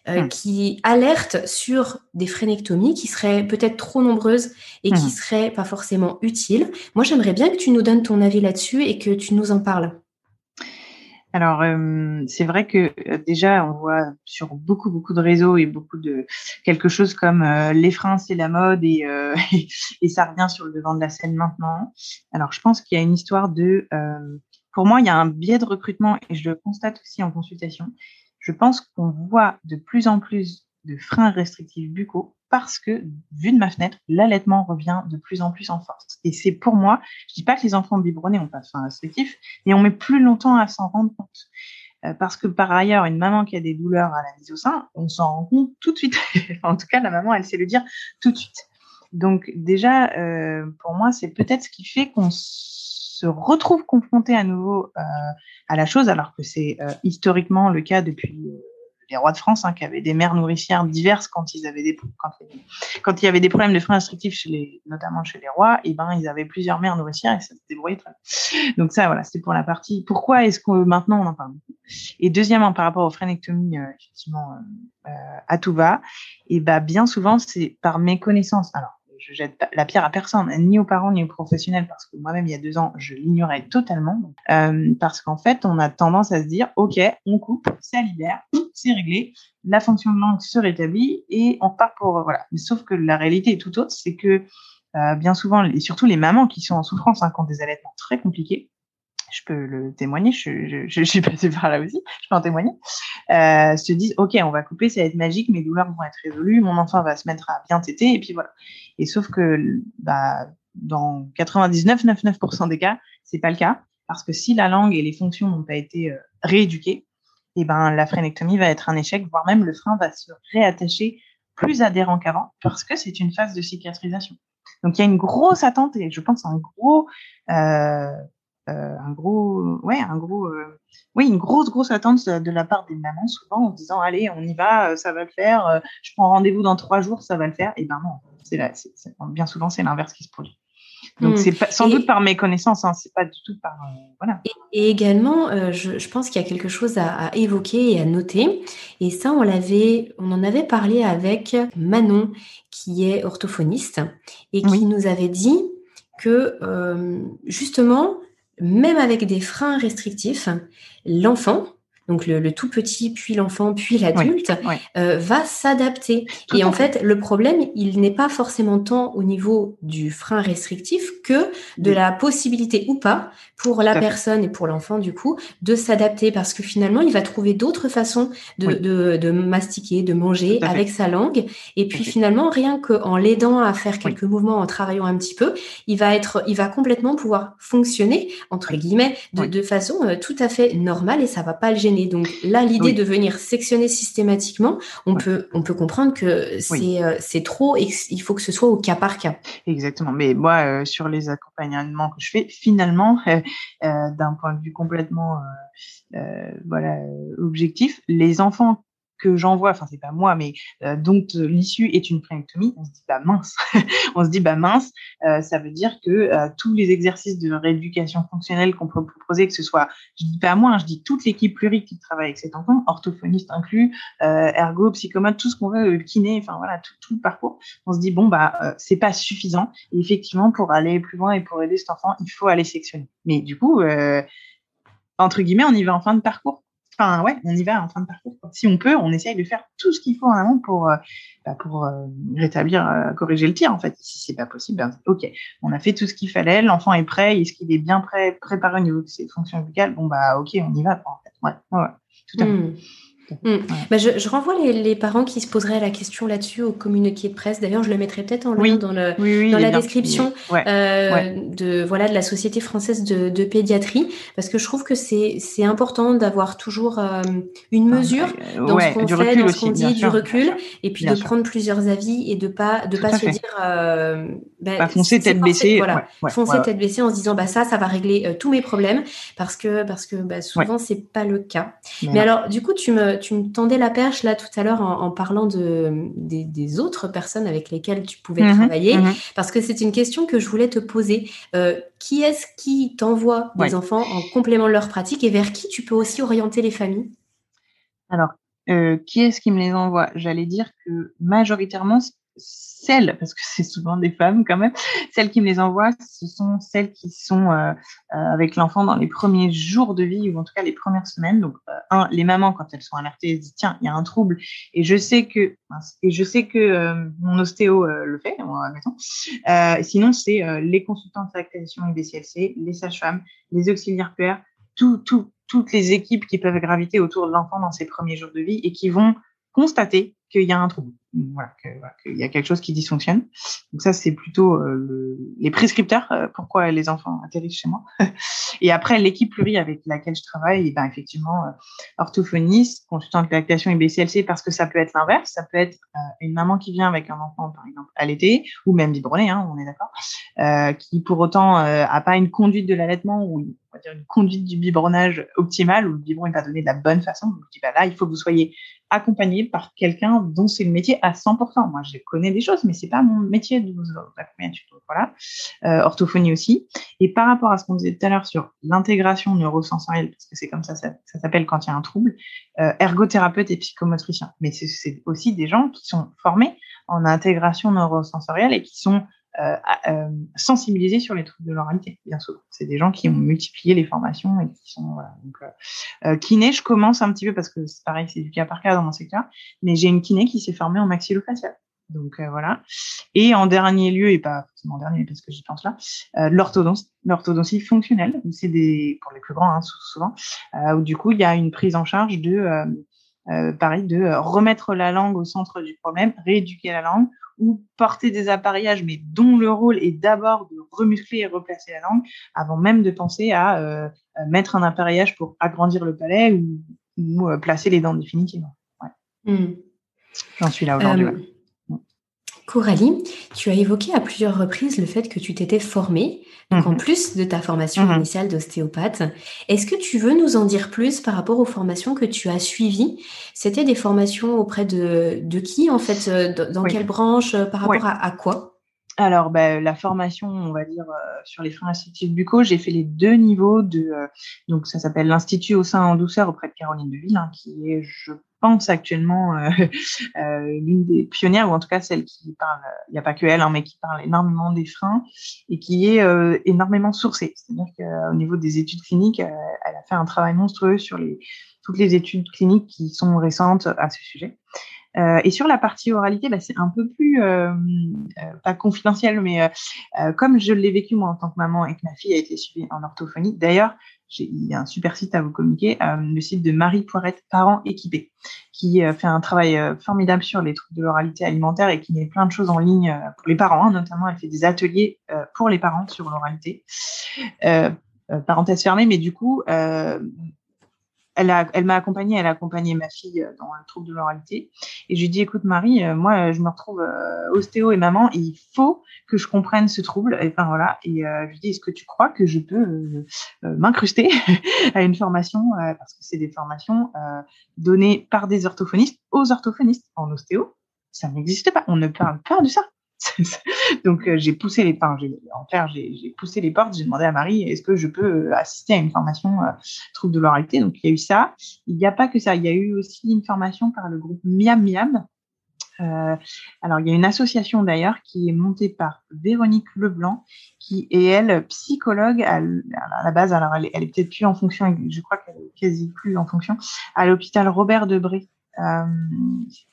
euh, hmm. qui alerte sur des frénectomies qui seraient peut-être trop nombreuses et qui hmm. seraient pas forcément utiles. Moi, j'aimerais bien que tu nous donnes ton avis là-dessus et que tu nous en parles. Alors, euh, c'est vrai que euh, déjà, on voit sur beaucoup, beaucoup de réseaux et beaucoup de quelque chose comme euh, les freins, c'est la mode et, *laughs* et, ça revient sur le devant de la scène maintenant. Alors, je pense qu'il y a une histoire de, pour moi, il y a un biais de recrutement et je le constate aussi en consultation. Je pense qu'on voit de plus en plus de freins restrictifs buccaux parce que, vu de ma fenêtre, l'allaitement revient de plus en plus en force. Et c'est pour moi, je dis pas que les enfants biberonnés n'ont pas de frein restrictif, mais on met plus longtemps à s'en rendre compte. Euh, parce que par ailleurs, une maman qui a des douleurs à la mise au sein, on s'en rend compte tout de suite. *laughs* en tout cas, la maman, elle sait le dire tout de suite. Donc déjà, euh, pour moi, c'est peut-être ce qui fait qu'on se retrouve confronté à nouveau euh, à la chose, alors que c'est historiquement le cas depuis les rois de France, hein, qui avaient des mères nourricières diverses quand ils avaient des quand, il y avait des problèmes de freins restrictifs chez les, notamment chez les rois, et ben ils avaient plusieurs mères nourricières et ça se débrouillait très bien. Donc ça, voilà, c'est pour la partie. Pourquoi est-ce que maintenant on en parle Et deuxièmement, par rapport aux frénectomies, euh, effectivement, euh, euh, à tout va, et ben bien souvent c'est par méconnaissance. Alors je jette la pierre à personne, ni aux parents ni aux professionnels, parce que moi-même, il y a deux ans, je l'ignorais totalement. Euh, parce qu'en fait, on a tendance à se dire, OK, on coupe, ça libère, c'est réglé, la fonction de langue se rétablit et on part pour... Voilà. Mais sauf que la réalité est tout autre, c'est que euh, bien souvent, et surtout les mamans qui sont en souffrance, hein, qui ont des allaitements très compliqués, je peux le témoigner, je, suis passée par là aussi, je peux en témoigner, euh, se disent, OK, on va couper, ça va être magique, mes douleurs vont être résolues, mon enfant va se mettre à bien téter, et puis voilà. Et sauf que bah, dans 99,99% des cas, c'est pas le cas, parce que si la langue et les fonctions n'ont pas été euh, rééduquées, eh ben la frénectomie va être un échec, voire même le frein va se réattacher plus adhérent qu'avant, parce que c'est une phase de cicatrisation. Donc il y a une grosse attente et je pense un gros euh, euh, un gros, ouais, un gros, euh, oui, une grosse, grosse attente de la part des mamans souvent en disant allez, on y va, euh, ça va le faire, je prends rendez-vous dans trois jours, ça va le faire. Et ben non, c'est là, bien souvent c'est l'inverse qui se produit. Donc hmm. c'est sans doute par méconnaissance, hein, c'est pas du tout par voilà. Et, également, je, je, pense qu'il y a quelque chose à, à, évoquer et à noter. Et ça, on l'avait, on en avait parlé avec Manon, qui est orthophoniste et qui nous avait dit que justement même avec des freins restrictifs, l'enfant, donc le, tout petit, puis l'enfant, puis l'adulte, euh, va s'adapter. Et en fait, le problème, il n'est pas forcément tant au niveau du frein restrictif que de la possibilité ou pas pour la personne et pour l'enfant, du coup, de s'adapter. Parce que finalement, il va trouver d'autres façons de, de, mastiquer, de manger avec sa langue. Et puis finalement, rien qu'en l'aidant à faire quelques mouvements, en travaillant un petit peu, il va être, il va complètement pouvoir fonctionner, entre guillemets, de, de façon euh, tout à fait normale. Et ça va pas le gêner. Donc là, l'idée de venir sectionner systématiquement, on, peut, on peut comprendre que c'est euh, c'est trop et il faut que ce soit au cas par cas. Exactement. Mais moi, euh, sur les accompagnements que je fais, finalement, euh, d'un point de vue complètement voilà objectif, les enfants que j'envoie, enfin c'est pas moi, mais euh, dont euh, l'issue est une frénectomie, on se dit bah mince, *laughs* on se dit bah mince, euh, ça veut dire que tous les exercices de rééducation fonctionnelle qu'on peut proposer, que ce soit, je dis pas moi, hein, je dis toute l'équipe pluri qui travaille avec cet enfant, orthophoniste inclus, ergo, psychomote, tout ce qu'on veut, kiné, enfin voilà, tout, tout, le parcours, on se dit bon bah c'est pas suffisant. Et effectivement, pour aller plus loin et pour aider cet enfant, il faut aller sectionner. Mais du coup, entre guillemets, on y va en fin de parcours enfin ouais, on y va en fin de parcours. Si on peut, on essaye de faire tout ce qu'il faut en amont pour bah, pour rétablir, corriger le tir en fait. Si c'est pas possible, ben, ok, on a fait tout ce qu'il fallait, l'enfant est prêt, est-ce qu'il est bien prêt, préparé au niveau de ses fonctions vocales Bon bah ok, on y va en fait. Ouais, tout à fait. Mmh. Mm. Bah, je, renvoie les, parents qui se poseraient la question là-dessus au communiqué de presse. D'ailleurs, je le mettrai peut-être en lien dans, le, dans la description euh, de voilà de la Société française de, pédiatrie, parce que je trouve que c'est important d'avoir toujours euh, une ah, mesure dans ce qu'on fait, dans ce qu'on dit, du recul, et puis de prendre plusieurs avis et de pas de pas se dire euh, bah, foncer tête baissée, voilà, foncer tête baissée en se disant bah ça ça va régler euh, tous mes problèmes parce que parce que bah, souvent c'est pas le cas. Mais alors du coup tu me tu me tendais la perche là tout à l'heure en, parlant de, des, autres personnes avec lesquelles tu pouvais mhm, travailler, mhm. parce que c'est une question que je voulais te poser. Euh, qui est-ce qui t'envoie des enfants en complément de leur pratique et vers qui tu peux aussi orienter les familles? Alors, euh, qui est-ce qui me les envoie? J'allais dire que majoritairement, celles, parce que c'est souvent des femmes quand même, celles qui me les envoient, ce sont celles qui sont euh, euh, avec l'enfant dans les premiers jours de vie ou en tout cas les premières semaines. Donc, euh, un, les mamans quand elles sont alertées, elles se disent tiens, il y a un trouble et je sais que et je sais que mon ostéo le fait, Euh, sinon, c'est les consultants de lactation et les sages-femmes, les auxiliaires PR, tout, tout, toutes les équipes qui peuvent graviter autour de l'enfant dans ses premiers jours de vie et qui vont constater qu'il y a un trouble, voilà, qu'il y a quelque chose qui dysfonctionne. Donc ça, c'est plutôt euh, les prescripteurs, euh, pourquoi les enfants atterrissent chez moi. *laughs* et après, l'équipe plurie avec laquelle je travaille, ben effectivement, euh, orthophoniste, consultant de lactation et BCLC, parce que ça peut être l'inverse, ça peut être une maman qui vient avec un enfant, par exemple, l'été, ou même biberonné, hein, on est d'accord, qui pour autant a pas une conduite de l'allaitement ou on va dire une conduite du biberonnage optimale, où le biberon est pas donné de la bonne façon. Donc je bah là, il faut que vous soyez accompagné par quelqu'un dont c'est le métier à 100%. Moi, je connais des choses, mais c'est pas mon métier de. Voilà. Euh, orthophonie aussi. Et par rapport à ce qu'on disait tout à l'heure sur l'intégration neurosensorielle, parce que c'est comme ça, ça, s'appelle quand il y a un trouble, euh, ergothérapeute et psychomotricien. Mais c'est aussi des gens qui sont formés en intégration neurosensorielle et qui sont euh, euh, sensibiliser sur les trucs de l'oralité, bien sûr. C'est des gens qui ont multiplié les formations et qui sont voilà. Donc, euh, kiné, je commence un petit peu parce que c'est pareil, c'est du cas par cas dans mon secteur, mais j'ai une kiné qui s'est formée en maxillofacial. Donc voilà. Et en dernier lieu, et pas forcément en dernier parce que j'y pense là, euh, l'orthodontie, l'orthodontie fonctionnelle. C'est des pour les plus grands hein, souvent, euh, où du coup il y a une prise en charge de euh, pareil de remettre la langue au centre du problème, rééduquer la langue ou porter des appareillages, mais dont le rôle est d'abord de remuscler et replacer la langue, avant même de penser à euh, mettre un appareillage pour agrandir le palais ou, euh, placer les dents définitivement. Ouais. Hmm. J'en suis là aujourd'hui. Euh, Coralie, tu as évoqué à plusieurs reprises le fait que tu t'étais formée, donc en mhm. plus de ta formation mhm. initiale d'ostéopathe. Est-ce que tu veux nous en dire plus par rapport aux formations que tu as suivies? C'était des formations auprès de, de qui en fait euh, Dans quelle branche Par rapport à, quoi? Alors, ben, la formation, on va dire, euh, sur les freins institutifs buccaux, j'ai fait les deux niveaux de, euh, donc ça s'appelle l'Institut au sein en douceur auprès de Caroline Deville, hein, qui est, je pense actuellement euh, *laughs* euh, l'une des pionnières, ou en tout cas celle qui parle, il n'y a pas que elle, hein, mais qui parle énormément des freins et qui est énormément sourcée. C'est-à-dire qu'au niveau des études cliniques, elle a fait un travail monstrueux sur les, toutes les études cliniques qui sont récentes à ce sujet. Euh, et sur la partie oralité, bah, c'est un peu plus, euh, pas confidentiel, mais comme je l'ai vécu moi en tant que maman et que ma fille a été suivie en orthophonie. D'ailleurs, il y a un super site à vous communiquer, euh, le site de Marie Poirette, parents équipés, qui euh, fait un travail euh, formidable sur les trucs de l'oralité alimentaire et qui met plein de choses en ligne pour les parents, hein, notamment elle fait des ateliers pour les parents sur l'oralité. parenthèse fermée, mais du coup, elle, a, elle m'a accompagnée, elle a accompagné ma fille euh, dans un trouble de l'oralité. Et je lui dis, écoute Marie, euh, moi je me retrouve euh, ostéo et maman, il faut que je comprenne ce trouble. Et enfin voilà. Et je lui dis, est-ce que tu crois que je peux m'incruster *laughs* à une formation parce que c'est des formations données par des orthophonistes aux orthophonistes en ostéo. Ça n'existe pas. On ne parle pas de ça. *laughs* Donc euh, j'ai poussé les enfin, en clair j'ai poussé les portes, j'ai demandé à Marie est-ce que je peux euh, assister à une formation euh, trouble de l'oralité? Donc il y a eu ça. Il n'y a pas que ça, il y a eu aussi une formation par le groupe Miam Miam alors, il y a une association d'ailleurs qui est montée par Véronique Leblanc, qui est elle psychologue à, la base. Alors, elle, elle est peut-être plus en fonction, je crois qu'elle est quasi plus en fonction, à l'hôpital Robert Debré euh,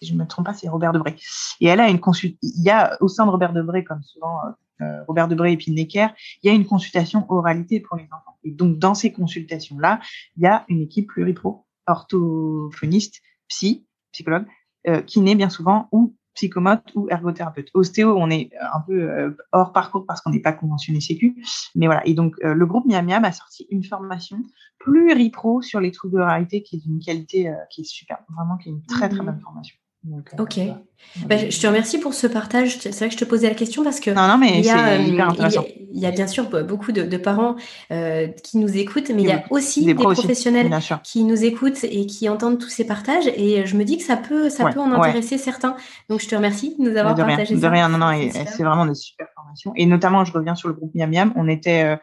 je me trompe pas, c'est Robert Debré. Et elle a une consultation. Il y a au sein de Robert Debré, comme souvent euh, Robert Debré et puis Necker, il y a une consultation oralité pour les enfants. Et donc dans ces consultations-là, il y a une équipe pluripro, orthophoniste, psy, psychologue, euh, kiné bien souvent ou psychomote ou ergothérapeute. Ostéo, on est un peu euh, hors parcours parce qu'on n'est pas conventionné Sécu. Mais voilà. Et donc, euh, le groupe Miam Miam a sorti une formation pluripro sur les troubles de réalité qui est d'une qualité qui est super. Vraiment, qui est une très, très mmh. bonne formation. Euh, ok. Bah, je te remercie pour ce partage. C'est vrai que je te posais la question parce que non, non, mais il, y a. Il, y a, bien sûr beaucoup de, parents euh, qui nous écoutent, mais il y a aussi des, professionnels qui nous écoutent et qui entendent tous ces partages. Et je me dis que ça peut, ça peut en intéresser certains. Donc je te remercie de nous avoir de partagé rien, ça. De rien, non, non, c'est vraiment des super formations. Et notamment, je reviens sur le groupe Miam Miam. On était, euh,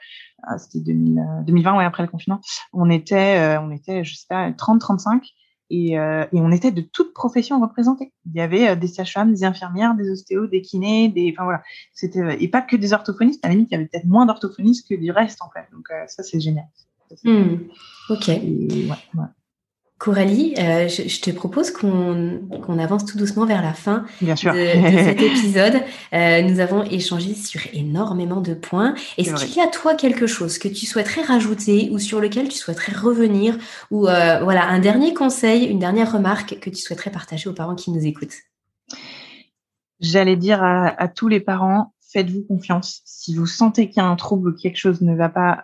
ah, c'était 2020, ouais, après le confinement. On était, on était, je sais pas, 30-35 et, euh, et, on était de toutes professions représentées. Il y avait euh, des sages-femmes, des infirmières, des ostéos, des kinés, des, enfin voilà, c'était euh, et pas que des orthophonistes. À la limite, il y avait peut-être moins d'orthophonistes que du reste en fait. Donc ça, c'est génial. Hmm. Ok. ouais, ouais. Coralie, euh, je, te propose qu'on avance tout doucement vers la fin De, cet *laughs* épisode. Euh, nous avons échangé sur énormément de points. Est-ce qu'il y a toi quelque chose que tu souhaiterais rajouter ou sur lequel tu souhaiterais revenir ou euh, voilà un dernier conseil, une dernière remarque que tu souhaiterais partager aux parents qui nous écoutent? J'allais dire à, à, tous les parents, faites-vous confiance. Si vous sentez qu'il y a un trouble ou quelque chose ne va pas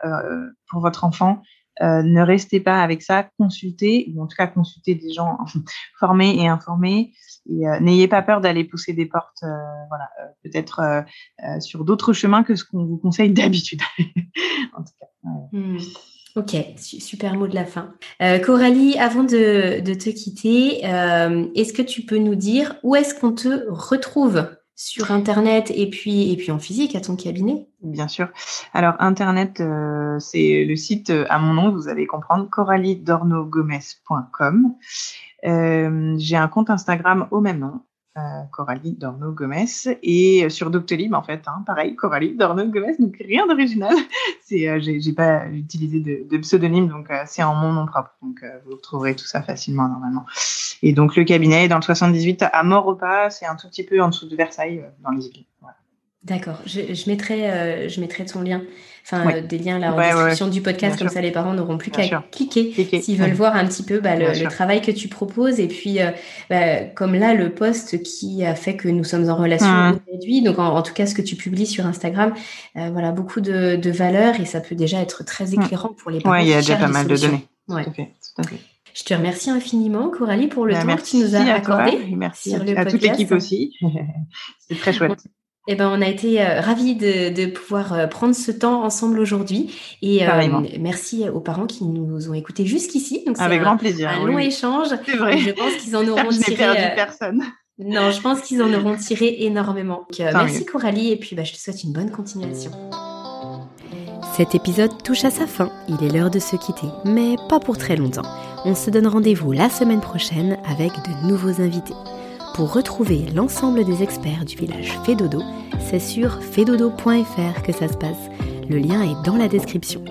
pour votre enfant, euh, ne restez pas avec ça, consultez, ou en tout cas consultez des gens *laughs* formés et informés. Et euh, n'ayez pas peur d'aller pousser des portes, euh, voilà, peut-être sur d'autres chemins que ce qu'on vous conseille *laughs* d'habitude. en tout cas. Hmm. Ok, super mot de la fin. Coralie, avant de, de te quitter, est-ce que tu peux nous dire où est-ce qu'on te retrouve? Sur Internet et puis, en physique à ton cabinet Bien sûr. Alors, Internet, euh, c'est le site euh, à mon nom, vous allez comprendre, coralidornogomez.com. Euh, J'ai un compte Instagram au même nom, euh, Coralie Dorno Gomez et euh, sur Doctolib en fait hein, pareil Coralie Dorno Gomez donc rien d'original. *laughs* C'est euh, j'ai pas utilisé de, de, pseudonyme donc c'est en mon nom propre. Donc vous trouverez tout ça facilement normalement. Et donc le cabinet est dans le 78 à Mort-au-Pas c'est un tout petit peu en dessous de Versailles dans les îles. Voilà. D'accord, je, mettrai, euh, je mettrai ton lien, enfin euh, des liens là en description du podcast, comme ça les parents n'auront plus qu'à cliquer s'ils veulent voir un petit peu bah, le, travail que tu proposes. Et puis, euh, bah, comme là, le post qui a fait que nous sommes en relation mmh. aujourd'hui, donc en, tout cas ce que tu publies sur Instagram, voilà, beaucoup de, de valeurs et ça peut déjà être très mmh. éclairant pour les parents. Oui, il y a déjà pas mal de données. Je te remercie infiniment, Coralie, pour le bah, temps que tu nous as accordé. Merci à, toute l'équipe aussi. *laughs* C'est très chouette. *laughs* Eh ben, on a été euh, ravis de, pouvoir euh, prendre ce temps ensemble aujourd'hui. Et euh, merci aux parents qui nous ont écoutés jusqu'ici. Avec grand plaisir. Un long échange. C'est vrai. Je pense qu'ils en auront *laughs* tiré. perdu personne. Non, je pense qu'ils en auront tiré énormément. merci Coralie et puis bah, je te souhaite une bonne continuation. Cet épisode touche à sa fin. Il est l'heure de se quitter, mais pas pour très longtemps. On se donne rendez-vous la semaine prochaine avec de nouveaux invités. Pour retrouver l'ensemble des experts du village Fédodo, c'est sur fedodo.fr que ça se passe. Le lien est dans la description.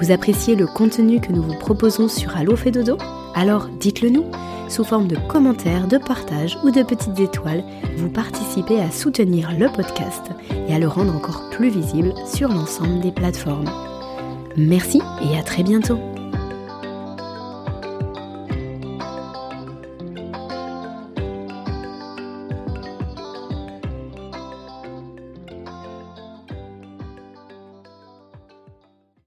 Vous appréciez le contenu que nous vous proposons sur Allo Fédodo? Alors dites-le nous. Sous forme de commentaires, de partages ou de petites étoiles, vous participez à soutenir le podcast et à le rendre encore plus visible sur l'ensemble des plateformes. Merci et à très bientôt